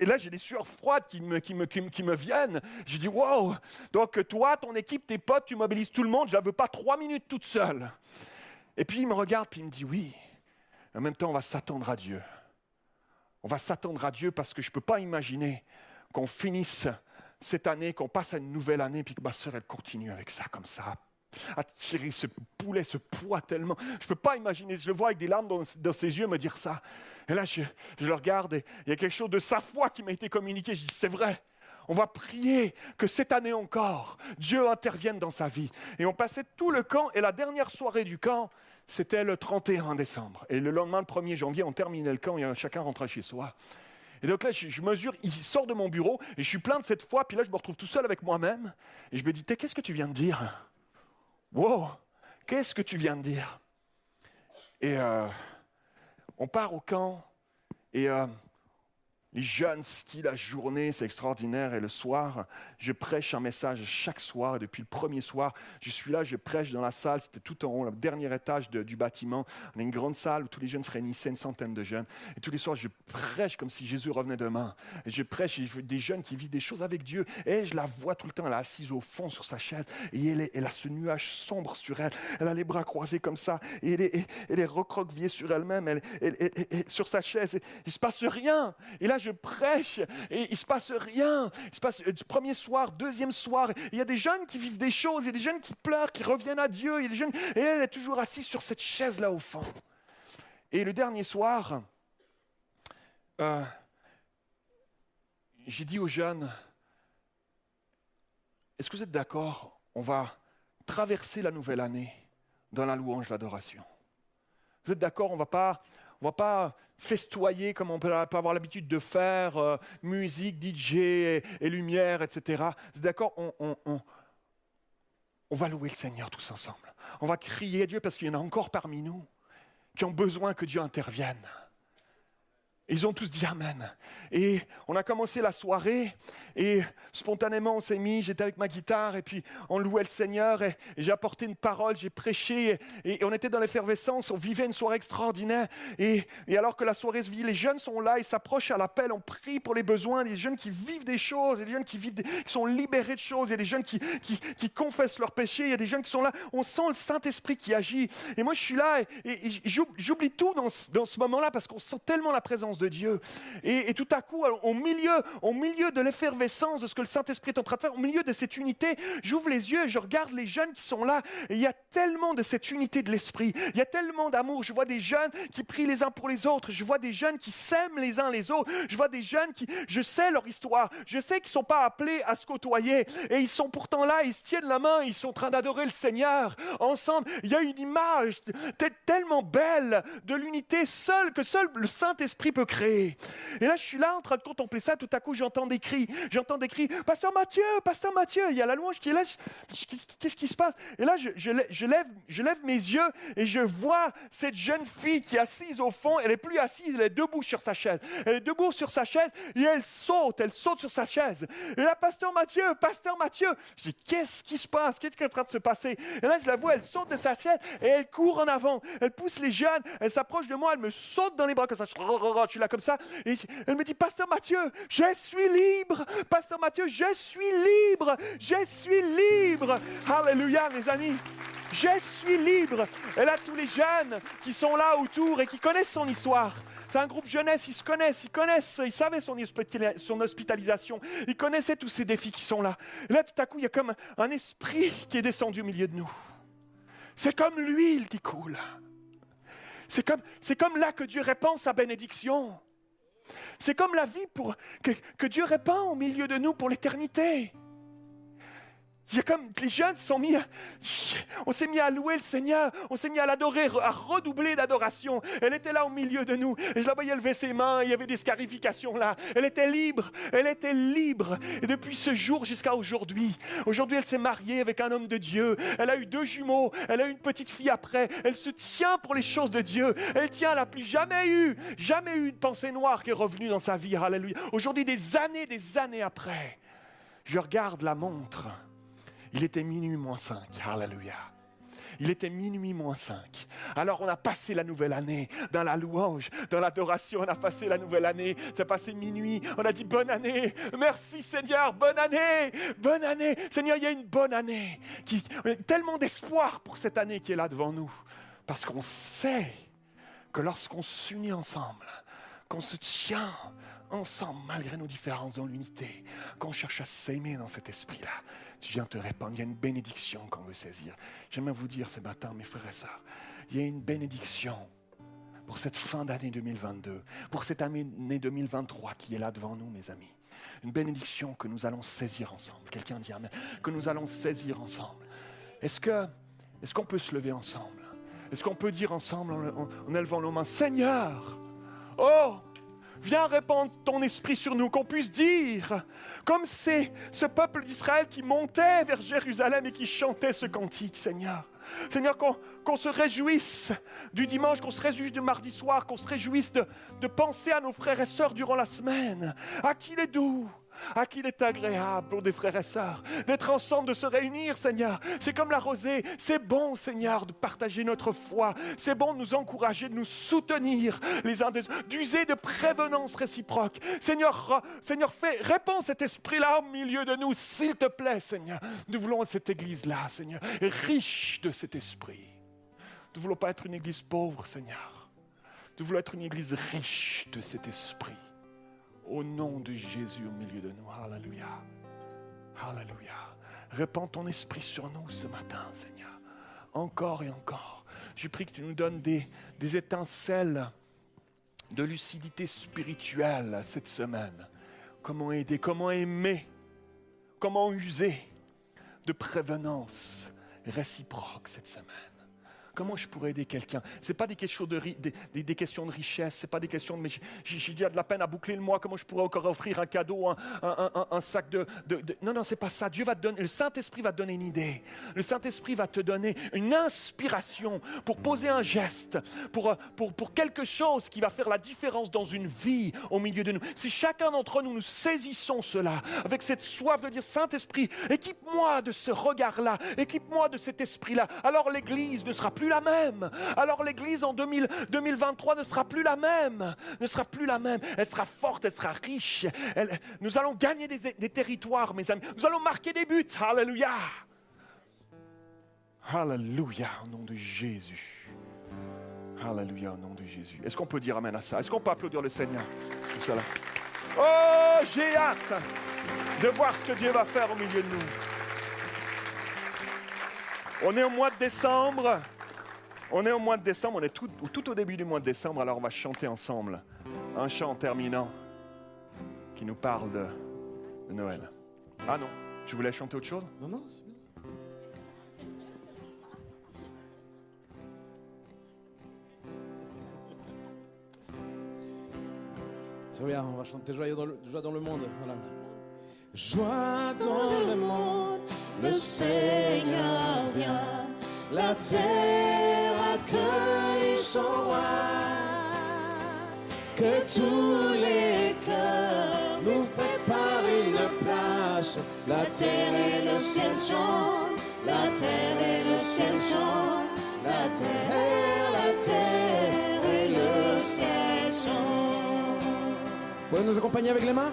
et là j'ai des sueurs froides qui me, qui me, qui me, qui me viennent. Je dis, wow, donc toi, ton équipe, tes potes, tu mobilises tout le monde, je la veux pas trois minutes toute seule. Et puis il me regarde, puis il me dit, oui, en même temps, on va s'attendre à Dieu. On va s'attendre à Dieu parce que je ne peux pas imaginer qu'on finisse cette année, qu'on passe à une nouvelle année, puis que ma soeur, elle continue avec ça, comme ça, à tirer ce poulet, ce poids tellement. Je ne peux pas imaginer, je le vois avec des larmes dans, ses yeux me dire ça. Et là, je, je le regarde et il y a quelque chose de sa foi qui m'a été communiqué. Je dis, c'est vrai. On va prier que cette année encore, Dieu intervienne dans sa vie. Et on passait tout le camp, et la dernière soirée du camp, c'était le 31 décembre. Et le lendemain, le 1er janvier, on terminait le camp et chacun rentrait chez soi. Et donc là, je, mesure, il sort de mon bureau, et je suis plein de cette foi, puis là, je me retrouve tout seul avec moi-même, et je me dis, qu'est-ce que tu viens de dire? Wow, qu'est-ce que tu viens de dire? Et euh, on part au camp, et euh, les jeunes skient la journée, c'est extraordinaire. Et le soir, je prêche un message chaque soir. Et depuis le premier soir, je suis là, je prêche dans la salle. C'était tout en haut, le dernier étage du bâtiment. On a une grande salle où tous les jeunes se réunissaient, une centaine de jeunes. Et tous les soirs, je prêche comme si Jésus revenait demain. Et je prêche des jeunes qui vivent des choses avec Dieu. Et je la vois tout le temps, elle est assise au fond sur sa chaise. Et elle, a ce nuage sombre sur elle. Elle a les bras croisés comme ça. Et elle est, elle recroquevillée sur elle-même, elle, elle- elle- elle- elle- sur sa chaise. Il ne se passe rien. Et là, je prêche et il ne se passe rien. Il se passe euh, du premier soir, deuxième soir. Il y a des jeunes qui vivent des choses. Il y a des jeunes qui pleurent, qui reviennent à Dieu. Il y a des jeunes, et elle est toujours assise sur cette chaise-là au fond. Et le dernier soir, euh, j'ai dit aux jeunes, est-ce que vous êtes d'accord On va traverser la nouvelle année dans la louange, l'adoration? Vous êtes d'accord On va pas, on va pas festoyer comme on peut avoir l'habitude de faire, euh, musique, DJ et, et lumière, etc. Êtes d'accord on- on va louer le Seigneur tous ensemble. On va crier à Dieu parce qu'il y en a encore parmi nous qui ont besoin que Dieu intervienne. Ils ont tous dit Amen. Et on a commencé la soirée et spontanément on s'est mis, j'étais avec ma guitare et puis on louait le Seigneur et, et j'ai apporté une parole, j'ai prêché et, on était dans l'effervescence, on vivait une soirée extraordinaire. Et, alors que la soirée se vit, les jeunes sont là, ils s'approchent à l'appel, on prie pour les besoins, des jeunes qui vivent des choses, des jeunes qui, vivent qui sont libérés de choses, il y a des jeunes qui, confessent leurs péchés, il y a des jeunes qui sont là, on sent le Saint-Esprit qui agit. Et moi je suis là et, et- et j'oub- j'oublie tout dans ce moment-là parce qu'on sent tellement la présence de Dieu. Et, tout à coup, au milieu, au milieu de l'effervescence de ce que le Saint-Esprit est en train de faire, au milieu de cette unité, j'ouvre les yeux et je regarde les jeunes qui sont là. Et il y a tellement de cette unité de l'Esprit. Il y a tellement d'amour. Je vois des jeunes qui prient les uns pour les autres. Je vois des jeunes qui s'aiment les uns les autres. Je vois des jeunes qui, je sais leur histoire. Je sais qu'ils ne sont pas appelés à se côtoyer. Et ils sont pourtant là, ils se tiennent la main, ils sont en train d'adorer le Seigneur ensemble. Il y a une image tellement belle de l'unité seule que seul le Saint-Esprit peut créer. Et là, je suis là en train de contempler ça. Tout à coup, j'entends des cris. J'entends des cris. Pasteur Mathieu, Pasteur Mathieu. Il y a la louange qui est là. Qu'est-ce qui se passe? Et là, je, je lè- je lève, mes yeux et je vois cette jeune fille qui est assise au fond. Elle est plus assise, elle est debout sur sa chaise. Elle est debout sur sa chaise et elle saute. Elle saute sur sa chaise. Et là, Pasteur Mathieu, Pasteur Mathieu. Je dis, qu'est-ce qui se passe? Qu'est-ce qui est en train de se passer? Et là, je la vois, elle saute de sa chaise et elle court en avant. Elle pousse les jeunes. Elle s'approche de moi. Elle me saute dans les bras comme ça. Suis là comme ça. Et elle me dit, Pasteur Mathieu, je suis libre. Pasteur Mathieu, je suis libre. Je suis libre. Alléluia, mes amis. Je suis libre. Et là, tous les jeunes qui sont là autour et qui connaissent son histoire. C'est un groupe jeunesse, ils se connaissent, ils connaissent, ils savaient son, son hospitalisation, ils connaissaient tous ces défis qui sont là. Et là, tout à coup, il y a comme un esprit qui est descendu au milieu de nous. C'est comme l'huile qui coule. C'est comme, c'est là que Dieu répand sa bénédiction. C'est comme la vie que Dieu répand au milieu de nous pour l'éternité. Il y a comme les jeunes sont mis, à- on s'est mis à louer le Seigneur, on s'est mis à l'adorer, à redoubler d'adoration. Elle était là au milieu de nous, et je la voyais lever ses mains, il y avait des scarifications là. Elle était libre, elle était libre. Et depuis ce jour jusqu'à aujourd'hui, aujourd'hui elle s'est mariée avec un homme de Dieu, elle a eu deux jumeaux, elle a eu une petite fille après, elle se tient pour les choses de Dieu, elle tient, elle n'a plus jamais eu, jamais eu de pensée noire qui est revenue dans sa vie, alléluia. Aujourd'hui, des années, des années après, je regarde la montre. Il était minuit moins 5. Alléluia. Il était minuit moins 5. Alors on a passé la nouvelle année dans la louange, dans l'adoration. On a passé la nouvelle année. C'est passé minuit. On a dit bonne année. Merci Seigneur. Bonne année. Bonne année. Seigneur, il y a une bonne année. Qui, tellement d'espoir pour cette année qui est là devant nous. Parce qu'on sait que lorsqu'on s'unit ensemble, qu'on se tient ensemble malgré nos différences dans l'unité, qu'on cherche à s'aimer dans cet esprit-là, tu viens te répandre. Il y a une bénédiction qu'on veut saisir. J'aimerais vous dire ce matin, mes frères et sœurs, il y a une bénédiction pour cette fin d'année 2022, pour cette année 2023 qui est là devant nous, mes amis. Une bénédiction que nous allons saisir ensemble. Quelqu'un dit Amen. Que nous allons saisir ensemble. Est-ce que, est-ce qu'on peut se lever ensemble? Est-ce qu'on peut dire ensemble en, en- en élevant nos mains, Seigneur, oh, Viens répandre ton esprit sur nous, qu'on puisse dire, comme c'est ce peuple d'Israël qui montait vers Jérusalem et qui chantait ce cantique, Seigneur. Seigneur, qu'on se réjouisse du dimanche, qu'on se réjouisse du mardi soir, qu'on se réjouisse de, de penser à nos frères et sœurs durant la semaine, à qui il est doux, à qui il est agréable pour des frères et sœurs, d'être ensemble, de se réunir, Seigneur. C'est comme la rosée, c'est bon, Seigneur, de partager notre foi, c'est bon de nous encourager, de nous soutenir les uns des autres, d'user de prévenance réciproque. Seigneur, Seigneur, fais, répands cet esprit-là au milieu de nous, s'il te plaît, Seigneur. Nous voulons cette église-là, Seigneur, riche de cet esprit. Nous ne voulons pas être une église pauvre, Seigneur. Nous voulons être une église riche de cet esprit. Au nom de Jésus au milieu de nous. Alléluia. Alléluia. Répands ton esprit sur nous ce matin, Seigneur. Encore et encore. Je prie que tu nous donnes des, des étincelles de lucidité spirituelle cette semaine. Comment aider, comment aimer, comment user de prévenance réciproque cette semaine. Comment je pourrais aider quelqu'un? Ce n'est pas des questions de, ri- des, questions de richesse, ce n'est pas des questions de mais j'ai- déjà de la peine à boucler le mois, comment je pourrais encore offrir un cadeau, un, sac de, Non, non, c'est pas ça. Dieu va te donner, le Saint-Esprit va te donner une idée. Le Saint-Esprit va te donner une inspiration pour poser un geste, pour, pour, pour quelque chose qui va faire la différence dans une vie au milieu de nous. Si chacun d'entre nous nous saisissons cela avec cette soif de dire Saint-Esprit, équipe-moi de ce regard-là, équipe-moi de cet esprit-là, alors l'Église ne sera plus la même. Alors l'Église en 2000 2023 ne sera plus la même, ne sera plus la même. Elle sera forte, elle sera riche. Nous allons gagner des, des territoires, mes amis. Nous allons marquer des buts. Alléluia. Alléluia au nom de Jésus. Alléluia au nom de Jésus. Est-ce qu'on peut dire Amen à ça? Est-ce qu'on peut applaudir le Seigneur? Pour cela Oh, j'ai hâte de voir ce que Dieu va faire au milieu de nous. On est au mois de décembre. On est au mois de décembre, on est tout, au début du mois de décembre, alors on va chanter ensemble un chant terminant qui nous parle de, Noël. Ah non, tu voulais chanter autre chose? Non, non, c'est bien. C'est bien, on va chanter joie dans le monde. Voilà. Joie dans le monde, le Seigneur vient. La terre accueille son roi. Que tous les cœurs nous préparent une place. La terre et le ciel chantent. La terre et le ciel chantent. La terre, la terre et le ciel chantent. Vous pouvez nous accompagner avec les mains?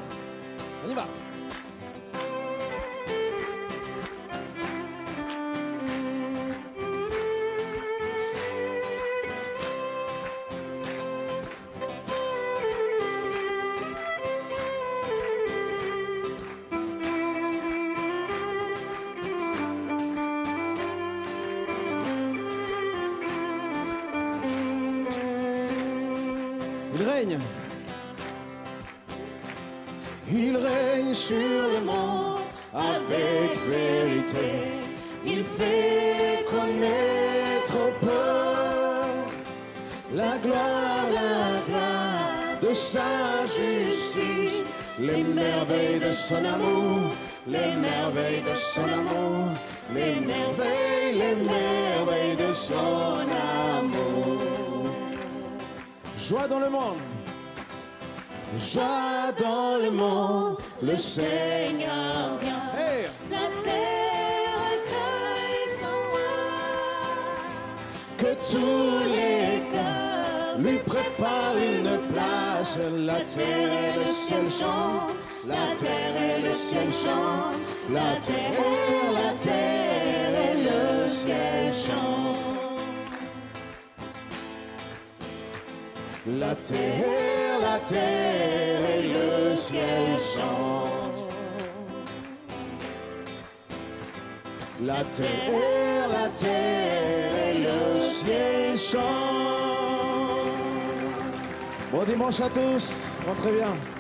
Dimanche à tous, rentrez bien.